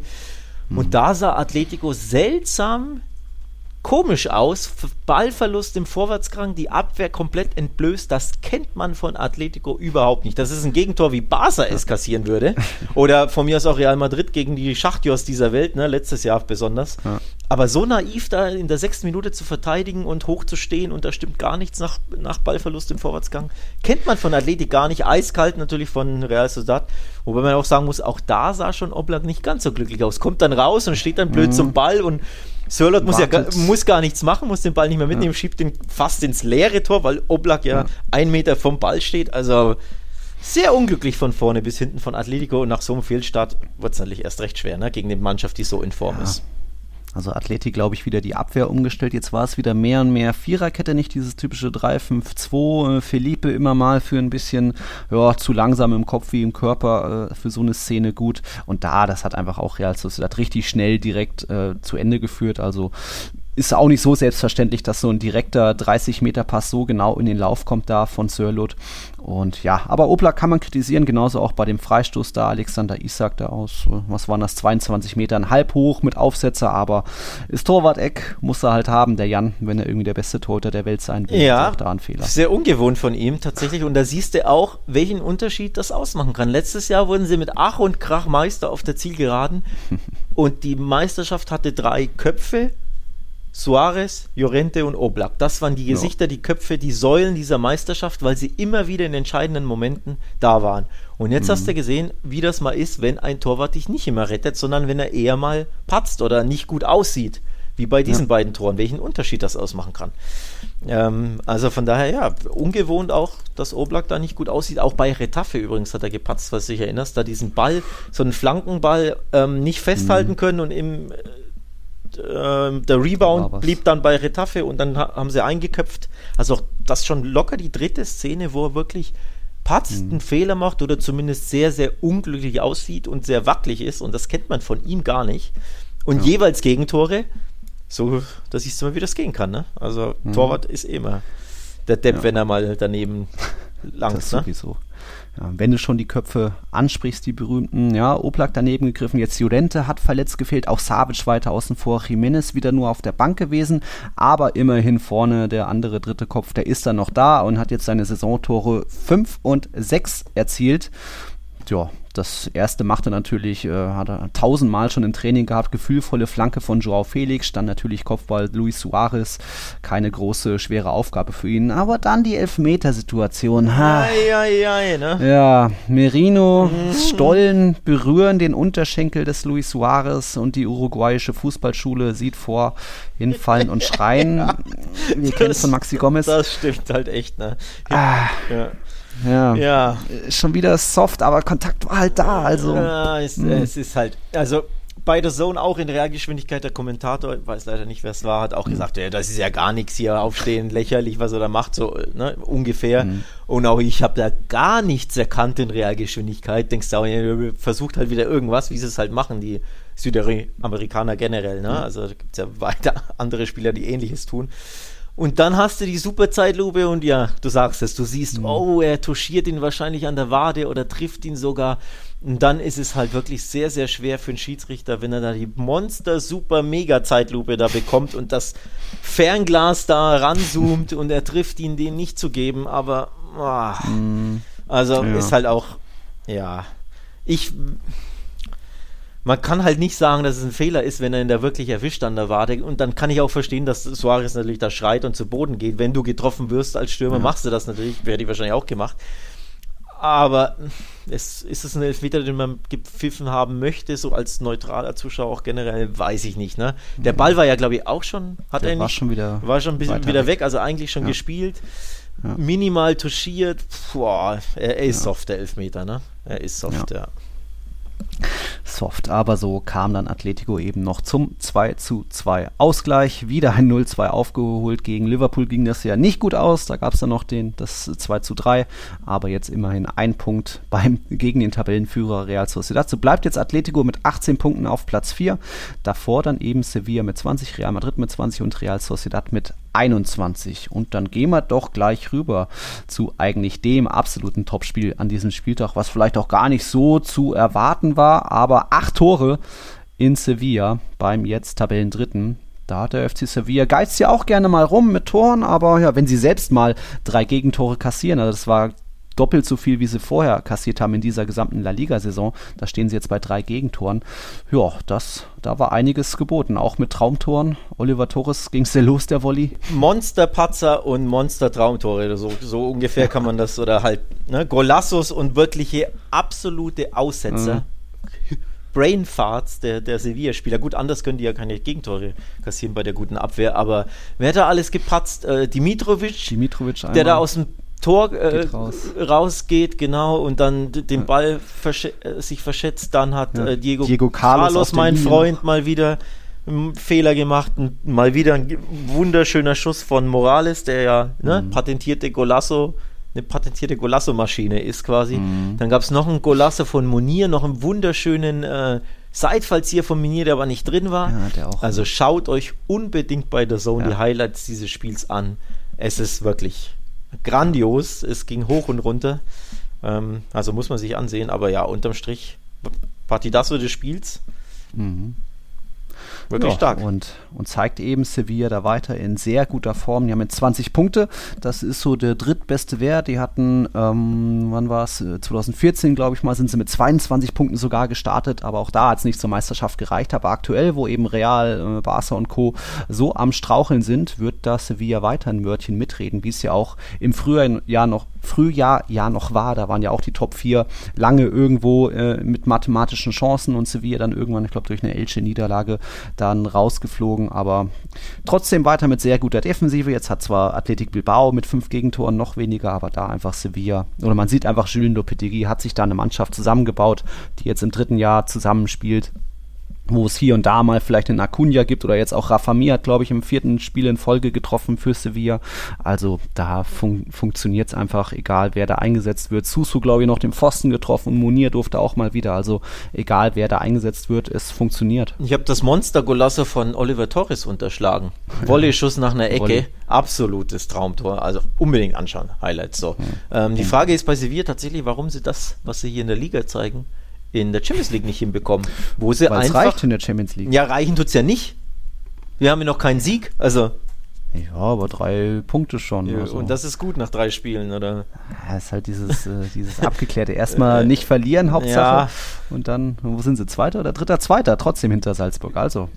Und mhm. da sah Atletico seltsam komisch aus. Ballverlust im Vorwärtsgang, die Abwehr komplett entblößt. Das kennt man von Atletico überhaupt nicht. Das ist ein Gegentor, wie Barca es kassieren würde. Oder von mir aus auch Real Madrid gegen die Schachtjos dieser Welt, ne? letztes Jahr besonders. Ja. Aber so naiv da in der sechsten Minute zu verteidigen und hochzustehen und da stimmt gar nichts nach, nach Ballverlust im Vorwärtsgang, kennt man von Athletik gar nicht. Eiskalt natürlich von Real Sociedad. Wobei man auch sagen muss, auch da sah schon Oblak nicht ganz so glücklich aus. Kommt dann raus und steht dann blöd mhm. zum Ball und Sörlot muss ja gar, muss gar nichts machen, muss den Ball nicht mehr mitnehmen, ja. schiebt den fast ins leere Tor, weil Oblak ja, ja. ein Meter vom Ball steht. Also sehr unglücklich von vorne bis hinten von Atletico und nach so einem Fehlstart wird es natürlich erst recht schwer, ne? gegen eine Mannschaft, die so in Form ja. ist. Also Athletik, glaube ich, wieder die Abwehr umgestellt. Jetzt war es wieder mehr und mehr Viererkette, nicht dieses typische 3-5-2. Äh, Felipe immer mal für ein bisschen ja, zu langsam im Kopf wie im Körper äh, für so eine Szene gut. Und da, das hat einfach auch Real Sociedad richtig schnell direkt äh, zu Ende geführt. Also ist auch nicht so selbstverständlich, dass so ein direkter 30-Meter-Pass so genau in den Lauf kommt da von Sörlot. Und ja, aber Oblak kann man kritisieren, genauso auch bei dem Freistoß da. Alexander Isak da aus, was waren das, 22 Metern, halb hoch mit Aufsetzer, aber ist Torwart-Eck, muss er halt haben, der Jan, wenn er irgendwie der beste Torhüter der Welt sein will. Ja, auch da ein Fehler. sehr ungewohnt von ihm tatsächlich. Und da siehst du auch, welchen Unterschied das ausmachen kann. Letztes Jahr wurden sie mit Ach und Krach Meister auf der Zielgeraden und die Meisterschaft hatte drei Köpfe Suarez, Llorente und Oblak. Das waren die Gesichter, ja. die Köpfe, die Säulen dieser Meisterschaft, weil sie immer wieder in entscheidenden Momenten da waren. Und jetzt mhm. hast du gesehen, wie das mal ist, wenn ein Torwart dich nicht immer rettet, sondern wenn er eher mal patzt oder nicht gut aussieht. Wie bei diesen ja. beiden Toren, welchen Unterschied das ausmachen kann. Ähm, also von daher, ja, ungewohnt auch, dass Oblak da nicht gut aussieht. Auch bei Retafe übrigens hat er gepatzt, was du dich erinnerst, da diesen Ball, so einen Flankenball ähm, nicht festhalten mhm. können und im äh, der Rebound blieb dann bei Retafe und dann haben sie eingeköpft. Also das schon locker die dritte Szene, wo er wirklich patzt, mhm. einen Fehler macht oder zumindest sehr, sehr unglücklich aussieht und sehr wackelig ist. Und das kennt man von ihm gar nicht. Und ja. jeweils Gegentore, so, dass ich es mal, wie das gehen kann. Ne? Also mhm. Torwart ist immer der Depp, ja. wenn er mal daneben langt. Das ne? sowieso. Wenn du schon die Köpfe ansprichst, die berühmten, ja, Oblak daneben gegriffen, jetzt Jurente hat verletzt gefehlt, auch Savic weiter außen vor, Jimenez wieder nur auf der Bank gewesen, aber immerhin vorne der andere dritte Kopf, der ist dann noch da und hat jetzt seine Saisontore 5 und 6 erzielt. Ja, das erste machte natürlich, äh, hat er tausendmal schon im Training gehabt, gefühlvolle Flanke von Joao Felix, dann natürlich Kopfball Luis Suarez, keine große, schwere Aufgabe für ihn, aber dann die Elfmetersituation. Ha. Ei, ei, ei, ne? Ja, Merino, mhm. Stollen berühren den Unterschenkel des Luis Suarez und die uruguayische Fußballschule sieht vor, hinfallen und schreien. ja, Wir kennen es von Maxi Gomez. Das stimmt halt echt, ne? Ah. Ja. Ja. ja. Schon wieder soft, aber Kontakt war halt da. Also. Ja, es, hm. es ist halt. Also bei der Zone auch in Realgeschwindigkeit. Der Kommentator, ich weiß leider nicht, wer es war, hat auch mhm. gesagt, ja, das ist ja gar nichts hier aufstehen, lächerlich, was er da macht, so ne, ungefähr. Mhm. Und auch ich habe da gar nichts erkannt in Realgeschwindigkeit. Denkst du auch, ja, versucht halt wieder irgendwas, wie sie es halt machen, die Südamerikaner generell. Ne? Mhm. Also da gibt es ja weiter andere Spieler, die ähnliches tun. Und dann hast du die super Zeitlupe und ja, du sagst es, du siehst, mhm. oh, er touchiert ihn wahrscheinlich an der Wade oder trifft ihn sogar. Und dann ist es halt wirklich sehr, sehr schwer für einen Schiedsrichter, wenn er da die Monster super mega Zeitlupe da bekommt und das Fernglas da ranzoomt und er trifft ihn, den nicht zu geben. Aber, oh, mhm. also ja. ist halt auch, ja, ich man kann halt nicht sagen, dass es ein Fehler ist, wenn er ihn da wirklich erwischt an der Warte. Und dann kann ich auch verstehen, dass Suarez natürlich da schreit und zu Boden geht. Wenn du getroffen wirst als Stürmer, ja. machst du das natürlich. Wäre ich wahrscheinlich auch gemacht. Aber es, ist es ein Elfmeter, den man gepfiffen haben möchte, so als neutraler Zuschauer auch generell, weiß ich nicht. Ne? Der Ball war ja, glaube ich, auch schon, hat Der er war schon wieder, war schon ein bisschen wieder weg. also eigentlich schon ja. gespielt. Ja. Minimal touchiert. Boah, er, er ist soft, der Elfmeter, ne? Er ist soft, ja soft. Aber so kam dann Atletico eben noch zum 2 zu 2 Ausgleich. Wieder ein 0-2 aufgeholt. Gegen Liverpool ging das ja nicht gut aus. Da gab es dann noch den, das 2 zu 3. Aber jetzt immerhin ein Punkt beim, gegen den Tabellenführer Real Sociedad. So bleibt jetzt Atletico mit 18 Punkten auf Platz 4. Davor dann eben Sevilla mit 20, Real Madrid mit 20 und Real Sociedad mit 21. Und dann gehen wir doch gleich rüber zu eigentlich dem absoluten Topspiel an diesem Spieltag, was vielleicht auch gar nicht so zu erwarten war, aber acht Tore in Sevilla beim jetzt Tabellendritten. Da hat der FC Sevilla geizt ja auch gerne mal rum mit Toren, aber ja, wenn sie selbst mal drei Gegentore kassieren, also das war doppelt so viel, wie sie vorher kassiert haben in dieser gesamten La Liga-Saison. Da stehen sie jetzt bei drei Gegentoren. Ja, das, da war einiges geboten, auch mit Traumtoren. Oliver Torres ging es sehr los, der Volley. Monsterpatzer und Monster-Traumtore, so, so ungefähr kann man das, oder halt ne, Golassos und wirkliche absolute Aussetzer. Mhm. Brainfarts der, der Sevilla-Spieler. Gut, anders können die ja keine Gegentore kassieren bei der guten Abwehr, aber wer hat da alles gepatzt? Äh, Dimitrovic, Dimitrovic der da aus dem Tor äh, raus. rausgeht, genau, und dann den Ball versch äh, sich verschätzt. Dann hat äh, Diego, Diego, Carlos, Carlos mein Freund, mal wieder einen Fehler gemacht. Mal wieder ein wunderschöner Schuss von Morales, der ja ne, mhm. patentierte Golasso, eine patentierte Golasso-Maschine ist quasi. Mhm. Dann gab es noch einen Golasso von Monier, noch einen wunderschönen äh, Seitfallzieher von Monier, der aber nicht drin war. Ja, also schaut euch unbedingt bei der Zone ja. die Highlights dieses Spiels an. Es ist wirklich grandios. Es ging hoch und runter. Ähm, also muss man sich ansehen. Aber ja, unterm Strich, Partidasso des Spiels. Mhm. Wirklich ja, stark. Und, und zeigt eben Sevilla da weiter in sehr guter Form. Die haben jetzt 20 Punkte. Das ist so der drittbeste Wert. Die hatten, ähm, wann war es? 2014, glaube ich mal, sind sie mit 22 Punkten sogar gestartet. Aber auch da hat es nicht zur Meisterschaft gereicht. Aber aktuell, wo eben Real, äh, Barca und Co. so am Straucheln sind, wird da Sevilla weiter ein Wörtchen mitreden, wie es ja auch im Frühjahr noch Frühjahr ja noch war. Da waren ja auch die Top 4 lange irgendwo äh, mit mathematischen Chancen und Sevilla dann irgendwann, ich glaube, durch eine Elche-Niederlage dann rausgeflogen. Aber trotzdem weiter mit sehr guter Defensive. Jetzt hat zwar Athletic Bilbao mit fünf Gegentoren noch weniger, aber da einfach Sevilla. Oder man sieht einfach, Julien Lopetegui hat sich da eine Mannschaft zusammengebaut, die jetzt im dritten Jahr zusammenspielt wo es hier und da mal vielleicht einen Acuna gibt oder jetzt auch Rafa Mir hat, glaube ich, im vierten Spiel in Folge getroffen für Sevilla. Also da fun funktioniert es einfach, egal wer da eingesetzt wird. Susu, glaube ich, noch den Pfosten getroffen und Munir durfte auch mal wieder. Also egal wer da eingesetzt wird, es funktioniert. Ich habe das Monster-Golasse von Oliver Torres unterschlagen. Volley-Schuss nach einer Ecke. Volley. Absolutes Traumtor. Also unbedingt anschauen. Highlights so. Mhm. Ähm, die Frage ist bei Sevilla tatsächlich, warum sie das, was sie hier in der Liga zeigen, in der Champions League nicht hinbekommen. Wo sie Weil's einfach. reicht in der Champions League. Ja, reichen tut es ja nicht. Wir haben ja noch keinen Sieg. Also, Ja, aber drei Punkte schon. Ja, also. Und das ist gut nach drei Spielen, oder? Ja, ist halt dieses, äh, dieses Abgeklärte. Erstmal nicht verlieren, Hauptsache. Ja. Und dann, wo sind sie? Zweiter oder dritter? Zweiter, trotzdem hinter Salzburg. Also,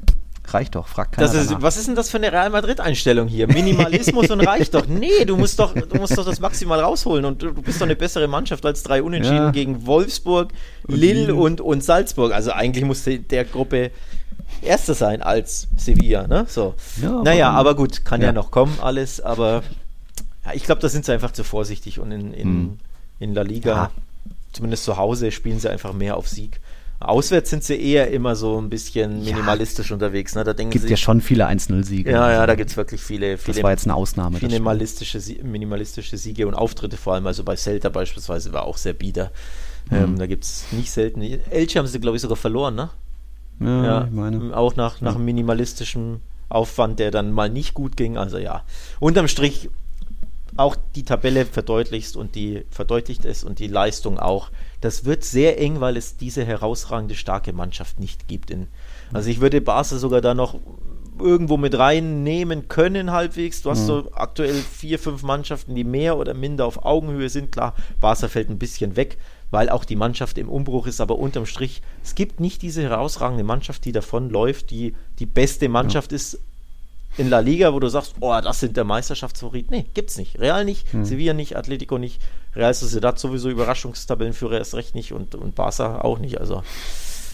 reicht doch, fragt keiner. Ist, was ist denn das für eine Real Madrid-Einstellung hier? Minimalismus und reicht doch. Nee, du musst doch, du musst doch das maximal rausholen und du bist doch eine bessere Mannschaft als drei Unentschieden ja. gegen Wolfsburg, Lille und, und Salzburg. Also eigentlich musste der Gruppe Erster sein als Sevilla. Ne? So. Ja, naja, aber, aber gut, kann ja. ja. noch kommen alles, aber ja, ich glaube, da sind sie einfach zu vorsichtig und in, in, hm. in La Liga, zumindest zu Hause, spielen sie einfach mehr auf Sieg. Auswärts sind sie eher immer so ein bisschen minimalistisch ja, unterwegs. Ne? Da denken gibt sie, ja schon viele 1-0-Siege. Ja, ja, da gibt es wirklich viele, viele. Das war jetzt eine Ausnahme. Minimalistische, minimalistische Siege und Auftritte, vor allem also bei Celta beispielsweise, war auch sehr bieder. Mhm. Ähm, da gibt es nicht selten. Elche haben sie, glaube ich, sogar verloren, ne? Ja, ja, ich meine. Auch nach, nach ja. minimalistischem Aufwand, der dann mal nicht gut ging. Also ja, unterm Strich auch die Tabelle verdeutlicht und die verdeutlicht es und die Leistung auch. Das wird sehr eng, weil es diese herausragende starke Mannschaft nicht gibt. In, also ich würde Barca sogar da noch irgendwo mit reinnehmen können halbwegs. Du hast mhm. so aktuell vier, fünf Mannschaften, die mehr oder minder auf Augenhöhe sind. Klar, Barca fällt ein bisschen weg, weil auch die Mannschaft im Umbruch ist, aber unterm Strich, es gibt nicht diese herausragende Mannschaft, die davon läuft, die die beste Mannschaft ja. ist in La Liga, wo du sagst, oh, das sind der Meisterschaftsfavorit. Nee, gibt's nicht. Real nicht, hm. Sevilla nicht, Atletico nicht, Real Sociedad sowieso Überraschungstabellenführer erst recht nicht und, und Barca auch nicht. Also,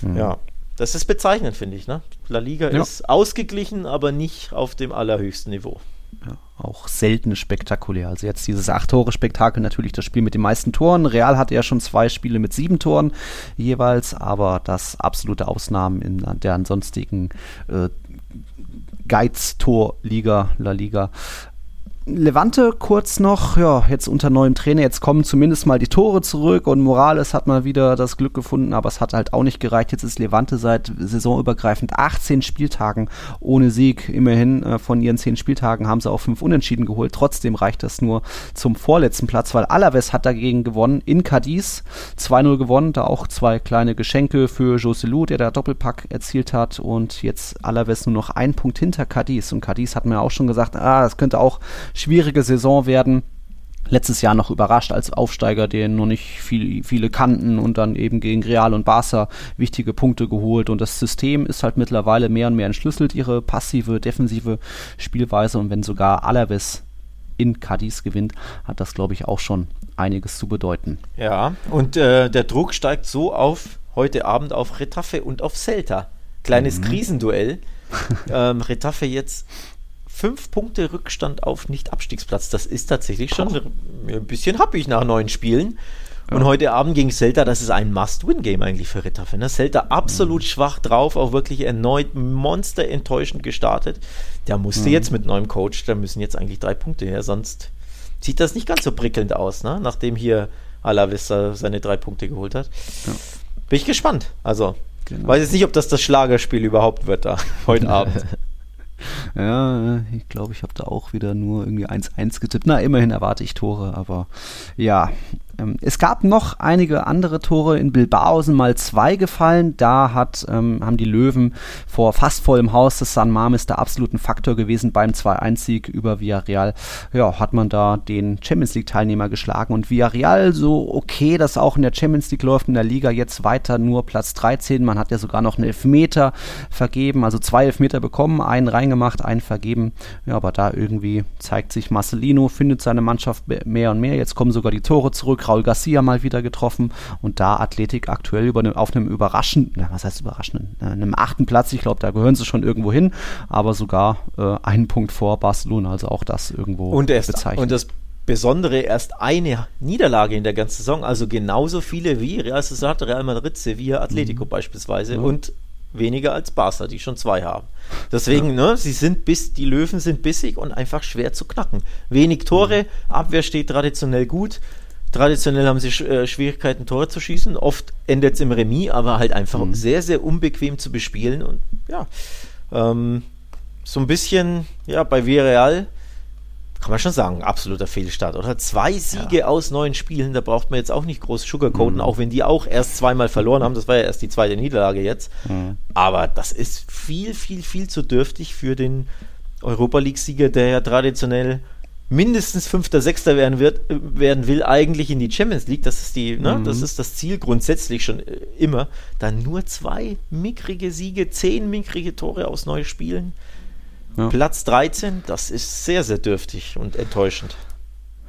hm. ja. Das ist bezeichnend, finde ich. Ne? La Liga ja. ist ausgeglichen, aber nicht auf dem allerhöchsten Niveau. Ja, auch selten spektakulär. Also jetzt dieses Acht-Tore-Spektakel, natürlich das Spiel mit den meisten Toren. Real hatte ja schon zwei Spiele mit sieben Toren jeweils, aber das absolute Ausnahmen in der ansonstigen äh, Geiz-Tor-Liga, La Liga. Levante kurz noch, ja, jetzt unter neuem Trainer, jetzt kommen zumindest mal die Tore zurück und Morales hat mal wieder das Glück gefunden, aber es hat halt auch nicht gereicht. Jetzt ist Levante seit saisonübergreifend 18 Spieltagen ohne Sieg. Immerhin äh, von ihren 10 Spieltagen haben sie auch 5 Unentschieden geholt. Trotzdem reicht das nur zum vorletzten Platz, weil Alaves hat dagegen gewonnen in Cadiz. 2-0 gewonnen, da auch zwei kleine Geschenke für Joselu, der da Doppelpack erzielt hat und jetzt Alaves nur noch ein Punkt hinter Cadiz und Cadiz hat mir auch schon gesagt, ah, das könnte auch schwierige Saison werden. Letztes Jahr noch überrascht als Aufsteiger, den noch nicht viel, viele kannten und dann eben gegen Real und Barca wichtige Punkte geholt. Und das System ist halt mittlerweile mehr und mehr entschlüsselt, ihre passive, defensive Spielweise. Und wenn sogar Alaves in Cadiz gewinnt, hat das, glaube ich, auch schon einiges zu bedeuten. Ja, und äh, der Druck steigt so auf heute Abend auf Retafe und auf Celta. Kleines mhm. Krisenduell. ähm, Retafe jetzt fünf Punkte Rückstand auf Nicht-Abstiegsplatz. Das ist tatsächlich schon oh. ein bisschen happig nach neun Spielen. Ja. Und heute Abend gegen Celta, das ist ein Must-Win-Game eigentlich für Ritter. Ne? Celta absolut mhm. schwach drauf, auch wirklich erneut monster enttäuschend gestartet. Der musste mhm. jetzt mit neuem Coach, da müssen jetzt eigentlich drei Punkte her, sonst sieht das nicht ganz so prickelnd aus, ne? nachdem hier Alavista seine drei Punkte geholt hat. Ja. Bin ich gespannt. Also, genau. weiß jetzt nicht, ob das das Schlagerspiel überhaupt wird da heute Abend. Ja, ich glaube, ich habe da auch wieder nur irgendwie 1-1 getippt. Na, immerhin erwarte ich Tore, aber ja, es gab noch einige andere Tore. In Bilbao sind mal zwei gefallen. Da hat, ähm, haben die Löwen vor fast vollem Haus des San Mames der absoluten Faktor gewesen beim 2-1-Sieg über Villarreal. Ja, hat man da den Champions League-Teilnehmer geschlagen. Und Villarreal so okay, dass auch in der Champions League läuft, in der Liga jetzt weiter nur Platz 13. Man hat ja sogar noch einen Elfmeter vergeben, also zwei Elfmeter bekommen, einen reingemacht, einen vergeben. Ja, aber da irgendwie zeigt sich Marcelino, findet seine Mannschaft mehr und mehr. Jetzt kommen sogar die Tore zurück. Raul Garcia mal wieder getroffen und da Athletik aktuell über ne, auf einem überraschenden, was heißt überraschenden, äh, einem achten Platz, ich glaube, da gehören sie schon irgendwo hin, aber sogar äh, einen Punkt vor Barcelona, also auch das irgendwo und erst, bezeichnet. Und das Besondere erst eine Niederlage in der ganzen Saison, also genauso viele wie Real Sociedad, Real Madrid, Sevilla, Atletico mhm. beispielsweise ja. und weniger als Barca, die schon zwei haben. Deswegen, ja. ne, sie sind bis, die Löwen sind bissig und einfach schwer zu knacken. Wenig Tore, mhm. Abwehr steht traditionell gut, Traditionell haben sie äh, Schwierigkeiten, Tore zu schießen. Oft endet es im Remis, aber halt einfach mhm. sehr, sehr unbequem zu bespielen. Und ja, ähm, so ein bisschen, ja, bei Villarreal kann man schon sagen, absoluter Fehlstart, oder? Zwei Siege ja. aus neun Spielen, da braucht man jetzt auch nicht groß sugarcoaten, mhm. auch wenn die auch erst zweimal verloren haben. Das war ja erst die zweite Niederlage jetzt. Mhm. Aber das ist viel, viel, viel zu dürftig für den Europa League-Sieger, der ja traditionell mindestens Fünfter, Sechster werden, wird, werden will, eigentlich in die Champions League. Das ist, die, ne, mhm. das, ist das Ziel grundsätzlich schon äh, immer. Dann nur zwei mickrige Siege, zehn mickrige Tore aus neuen Spielen. Ja. Platz 13, das ist sehr, sehr dürftig und enttäuschend.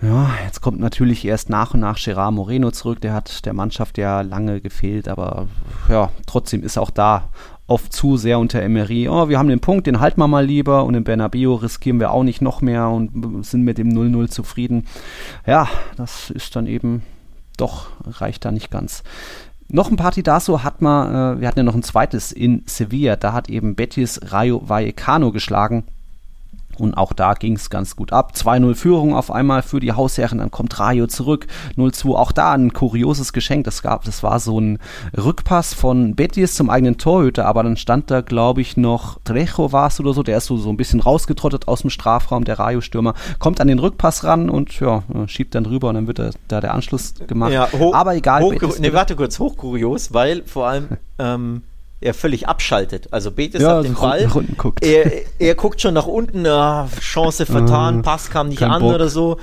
Ja, jetzt kommt natürlich erst nach und nach Gerard Moreno zurück. Der hat der Mannschaft ja lange gefehlt, aber ja, trotzdem ist auch da oft zu sehr unter Emery. Oh, wir haben den Punkt, den halten wir mal lieber und in Bernabeu riskieren wir auch nicht noch mehr und sind mit dem 0-0 zufrieden. Ja, das ist dann eben doch, reicht da nicht ganz. Noch ein Partidaso hat man, äh, wir hatten ja noch ein zweites in Sevilla, da hat eben Betis Rayo Vallecano geschlagen. Und auch da ging es ganz gut ab. 2-0 Führung auf einmal für die Hausherren, dann kommt Rayo zurück. 0-2, auch da ein kurioses Geschenk. Das gab, das war so ein Rückpass von Betis zum eigenen Torhüter, aber dann stand da, glaube ich, noch Trejo war es oder so, der ist so, so ein bisschen rausgetrottet aus dem Strafraum, der Rayo-Stürmer, kommt an den Rückpass ran und ja, schiebt dann rüber und dann wird da, da der Anschluss gemacht. Ja, aber egal. Hoch, ne, warte kurz, hochkurios, weil vor allem ähm, er völlig abschaltet. Also Betis ja, hat den Ball. Guckt. Er, er guckt schon nach unten, ah, Chance vertan, uh, Pass kam nicht an Bock. oder so.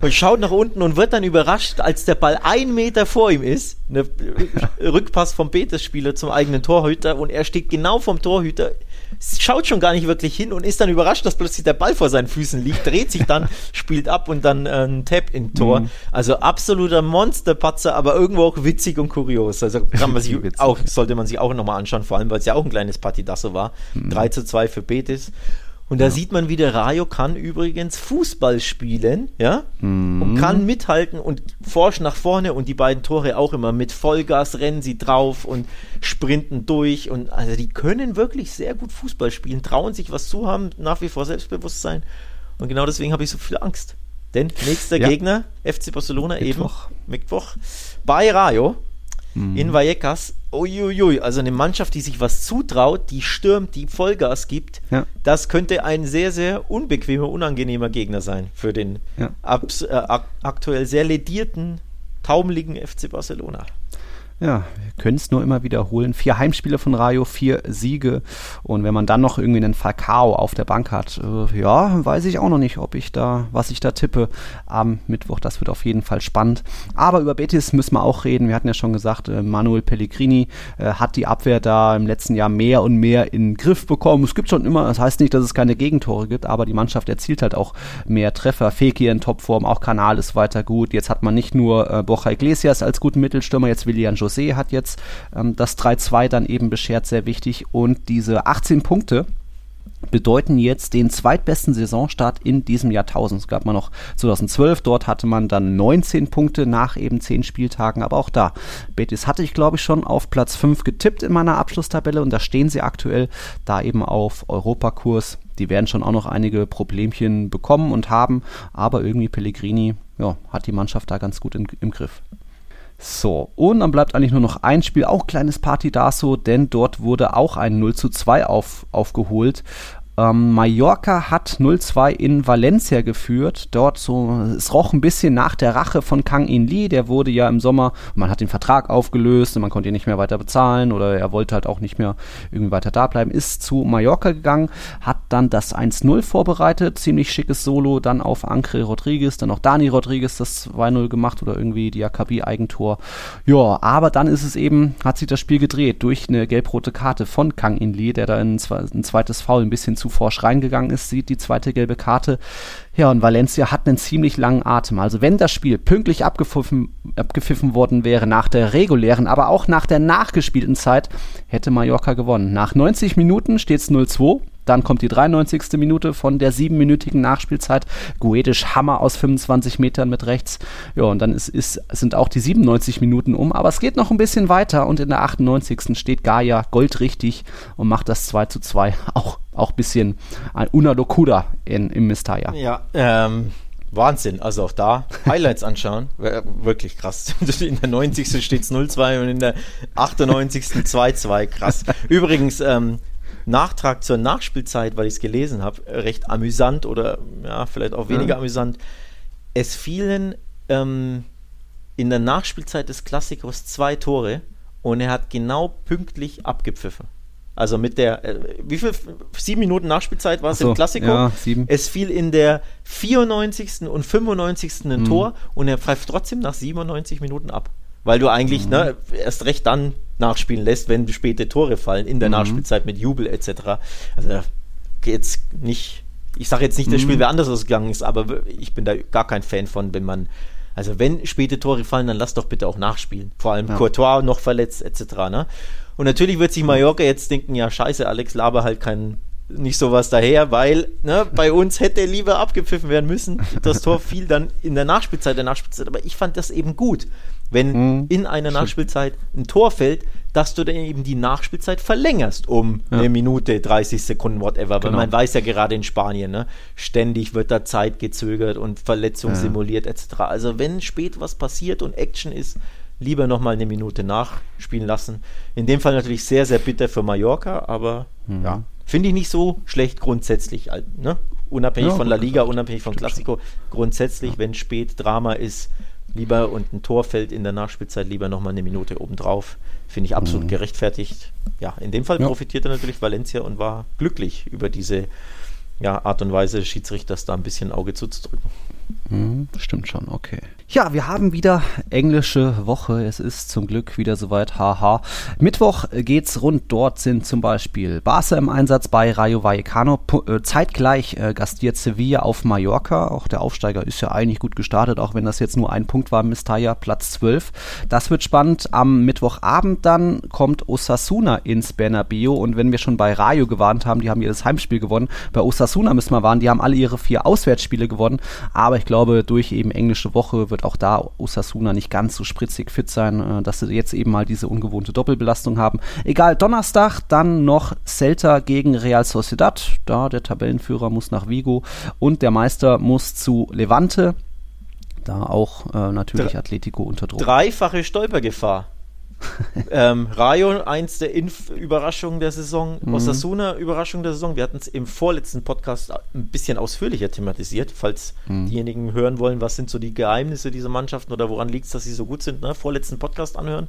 Und schaut nach unten und wird dann überrascht, als der Ball ein Meter vor ihm ist. Eine Rückpass vom Betis-Spieler zum eigenen Torhüter und er steht genau vom Torhüter schaut schon gar nicht wirklich hin und ist dann überrascht, dass plötzlich der Ball vor seinen Füßen liegt, dreht sich dann, spielt ab und dann äh, ein Tap in Tor. Mhm. Also absoluter Monsterpatzer, aber irgendwo auch witzig und kurios. Also kann man sich auch, sollte man sich auch nochmal anschauen, vor allem weil es ja auch ein kleines Partidasso war. Mhm. 3 zu 2 für Betis. Und da ja. sieht man, wie der Rayo kann übrigens Fußball spielen, ja, mhm. und kann mithalten und forsch nach vorne und die beiden Tore auch immer mit Vollgas rennen sie drauf und sprinten durch und also die können wirklich sehr gut Fußball spielen, trauen sich was zu, haben nach wie vor Selbstbewusstsein und genau deswegen habe ich so viel Angst. Denn nächster ja. Gegner, FC Barcelona Mittwoch. eben, Mittwoch, bei Rayo mhm. in Vallecas. Uiuiui, also eine Mannschaft, die sich was zutraut, die stürmt, die Vollgas gibt, ja. das könnte ein sehr, sehr unbequemer, unangenehmer Gegner sein für den ja. äh, aktuell sehr ledierten, taumeligen FC Barcelona. Ja, wir können es nur immer wiederholen. Vier Heimspiele von Rayo, vier Siege. Und wenn man dann noch irgendwie einen Falcao auf der Bank hat, äh, ja, weiß ich auch noch nicht, ob ich da, was ich da tippe am Mittwoch. Das wird auf jeden Fall spannend. Aber über Betis müssen wir auch reden. Wir hatten ja schon gesagt, äh, Manuel Pellegrini äh, hat die Abwehr da im letzten Jahr mehr und mehr in den Griff bekommen. Es gibt schon immer, das heißt nicht, dass es keine Gegentore gibt, aber die Mannschaft erzielt halt auch mehr Treffer. Fekir in Topform, auch Kanal ist weiter gut. Jetzt hat man nicht nur äh, Borja Iglesias als guten Mittelstürmer, jetzt William José hat jetzt ähm, das 3-2 dann eben beschert, sehr wichtig. Und diese 18 Punkte, bedeuten jetzt den zweitbesten Saisonstart in diesem Jahrtausend. Es gab mal noch 2012, dort hatte man dann 19 Punkte nach eben 10 Spieltagen, aber auch da. Betis hatte ich glaube ich schon auf Platz 5 getippt in meiner Abschlusstabelle und da stehen sie aktuell da eben auf Europakurs. Die werden schon auch noch einige Problemchen bekommen und haben, aber irgendwie Pellegrini ja, hat die Mannschaft da ganz gut in, im Griff. So, und dann bleibt eigentlich nur noch ein Spiel, auch kleines Party da so, denn dort wurde auch ein 0 zu 2 auf, aufgeholt. Ähm, Mallorca hat 0-2 in Valencia geführt. Dort so, es roch ein bisschen nach der Rache von Kang In Lee. Der wurde ja im Sommer, man hat den Vertrag aufgelöst und man konnte ihn nicht mehr weiter bezahlen oder er wollte halt auch nicht mehr irgendwie weiter da bleiben. Ist zu Mallorca gegangen, hat dann das 1-0 vorbereitet. Ziemlich schickes Solo dann auf Ancre Rodriguez, dann auch Dani Rodriguez das 2-0 gemacht oder irgendwie die Akabi-Eigentor. Ja, aber dann ist es eben, hat sich das Spiel gedreht durch eine gelb-rote Karte von Kang In Lee, der da ein zweites Foul ein bisschen zu zu forsch reingegangen ist, sieht die zweite gelbe Karte. Ja, und Valencia hat einen ziemlich langen Atem. Also wenn das Spiel pünktlich abgepfiffen, abgepfiffen worden wäre nach der regulären, aber auch nach der nachgespielten Zeit, hätte Mallorca gewonnen. Nach 90 Minuten steht es 0-2. Dann kommt die 93. Minute von der siebenminütigen Nachspielzeit. Guedisch Hammer aus 25 Metern mit rechts. Ja, und dann ist, ist, sind auch die 97 Minuten um. Aber es geht noch ein bisschen weiter und in der 98. steht Gaia goldrichtig und macht das 2 zu 2. Auch, auch ein bisschen ein Una Locuda in, im Mistaya. Ja, ähm, Wahnsinn. Also auch da Highlights anschauen. Wirklich krass. In der 90. steht es 0-2 und in der 98. 2-2. Krass. Übrigens, ähm, Nachtrag zur Nachspielzeit, weil ich es gelesen habe, recht amüsant oder ja, vielleicht auch weniger ja. amüsant. Es fielen ähm, in der Nachspielzeit des Klassikers zwei Tore und er hat genau pünktlich abgepfiffen. Also mit der, äh, wie viel, sieben Minuten Nachspielzeit war es so, im Klassiko? Ja. Es fiel in der 94. und 95. ein mhm. Tor und er pfeift trotzdem nach 97 Minuten ab. Weil du eigentlich mhm. ne, erst recht dann nachspielen lässt, wenn späte Tore fallen in der mhm. Nachspielzeit mit Jubel etc. Also jetzt nicht, ich sage jetzt nicht, das Spiel mhm. wäre anders ausgegangen ist, aber ich bin da gar kein Fan von, wenn man also wenn späte Tore fallen, dann lass doch bitte auch nachspielen. Vor allem ja. Courtois noch verletzt etc. Ne? Und natürlich wird sich Mallorca jetzt denken, ja scheiße, Alex Laber halt kein nicht sowas daher, weil ne, bei uns hätte lieber abgepfiffen werden müssen. Das Tor fiel dann in der Nachspielzeit der Nachspielzeit, aber ich fand das eben gut, wenn mhm. in einer Nachspielzeit ein Tor fällt, dass du dann eben die Nachspielzeit verlängerst um ja. eine Minute, 30 Sekunden, whatever. Genau. Weil man weiß ja gerade in Spanien, ne, ständig wird da Zeit gezögert und Verletzung ja. simuliert etc. Also wenn spät was passiert und Action ist, lieber nochmal eine Minute nachspielen lassen. In dem Fall natürlich sehr, sehr bitter für Mallorca, aber mhm. ja, finde ich nicht so schlecht grundsätzlich. Ne? Unabhängig ja, von La Liga, unabhängig von Klassiko, grundsätzlich, ja. wenn spät Drama ist, lieber und ein Tor fällt in der Nachspielzeit, lieber nochmal eine Minute obendrauf. Finde ich absolut mhm. gerechtfertigt. Ja, in dem Fall ja. profitierte natürlich Valencia und war glücklich über diese ja, Art und Weise, Schiedsrichters da ein bisschen Auge zuzudrücken. Mhm, stimmt schon, okay. Ja, wir haben wieder englische Woche. Es ist zum Glück wieder soweit. Haha. Mittwoch geht's rund. Dort sind zum Beispiel Barca im Einsatz bei Rayo Vallecano. Äh, zeitgleich äh, gastiert Sevilla auf Mallorca. Auch der Aufsteiger ist ja eigentlich gut gestartet, auch wenn das jetzt nur ein Punkt war. Mestalla Platz 12. Das wird spannend. Am Mittwochabend dann kommt Osasuna ins Bernabeu. Und wenn wir schon bei Rayo gewarnt haben, die haben jedes Heimspiel gewonnen. Bei Osasuna müssen wir warnen, die haben alle ihre vier Auswärtsspiele gewonnen. Aber ich glaube, durch eben englische Woche wird auch da Osasuna nicht ganz so spritzig fit sein, äh, dass sie jetzt eben mal diese ungewohnte Doppelbelastung haben. Egal, Donnerstag dann noch Celta gegen Real Sociedad. Da der Tabellenführer muss nach Vigo und der Meister muss zu Levante. Da auch äh, natürlich Dre Atletico unter Druck. Dreifache Stolpergefahr ähm, Rayo, eins der Inf Überraschungen der Saison. Mhm. Osasuna, Überraschung der Saison. Wir hatten es im vorletzten Podcast ein bisschen ausführlicher thematisiert, falls mhm. diejenigen hören wollen, was sind so die Geheimnisse dieser Mannschaften oder woran liegt es, dass sie so gut sind. Ne? Vorletzten Podcast anhören.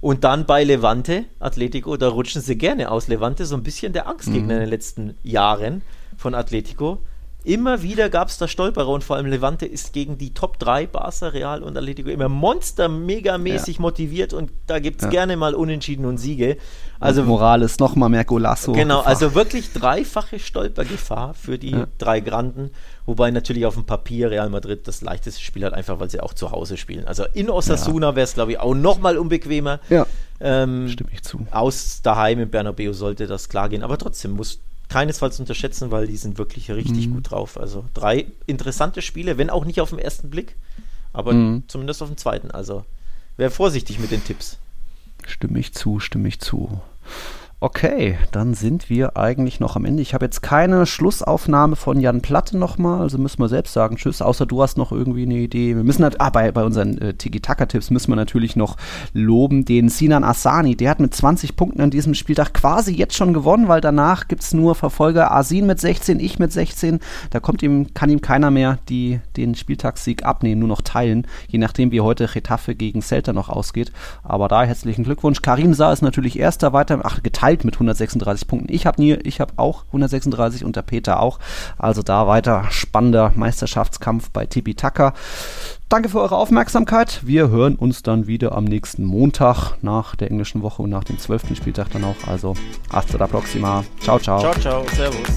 Und dann bei Levante, Atletico, da rutschen sie gerne aus. Levante so ein bisschen der Angstgegner mhm. in den letzten Jahren von Atletico. Immer wieder gab es da Stolperer und vor allem Levante ist gegen die Top 3, Barca, Real und Atletico, immer monster megamäßig ja. motiviert und da gibt es ja. gerne mal Unentschieden und Siege. Also Morales noch mal mehr Golasso. Genau, Gefahr. also wirklich dreifache Stolpergefahr für die ja. drei Granden, wobei natürlich auf dem Papier Real Madrid das leichteste Spiel hat, einfach weil sie auch zu Hause spielen. Also in Osasuna wäre es, glaube ich, auch noch mal unbequemer. Ja, ähm, stimme ich zu. Aus daheim im Bernabeu sollte das klar gehen, aber trotzdem muss keinesfalls unterschätzen, weil die sind wirklich richtig mhm. gut drauf. Also drei interessante Spiele, wenn auch nicht auf den ersten Blick, aber mhm. zumindest auf den zweiten. Also wäre vorsichtig mit den Tipps. Stimme ich zu, stimme ich zu. Okay, dann sind wir eigentlich noch am Ende. Ich habe jetzt keine Schlussaufnahme von Jan Platte nochmal, also müssen wir selbst sagen Tschüss, außer du hast noch irgendwie eine Idee. Wir müssen halt, ah, bei, bei unseren äh, Tiki-Taka-Tipps müssen wir natürlich noch loben den Sinan Asani. Der hat mit 20 Punkten an diesem Spieltag quasi jetzt schon gewonnen, weil danach gibt es nur Verfolger Asin mit 16, ich mit 16. Da kommt ihm, kann ihm keiner mehr die, den Spieltagssieg abnehmen, nur noch teilen, je nachdem wie heute Getafe gegen Celta noch ausgeht. Aber da herzlichen Glückwunsch. Karim Sa ist natürlich erster weiter, ach, geteilt geteilt mit 136 Punkten. Ich habe nie, ich habe auch 136 und der Peter auch. Also da weiter spannender Meisterschaftskampf bei Tipi Taka. Danke für eure Aufmerksamkeit. Wir hören uns dann wieder am nächsten Montag nach der englischen Woche und nach dem 12. Spieltag dann auch. Also hasta la próxima. Ciao, ciao. Ciao, ciao. Servus.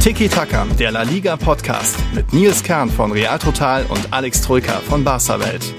Tiki Taka, der La Liga Podcast mit Nils Kern von Real Total und Alex Troika von Barca Welt.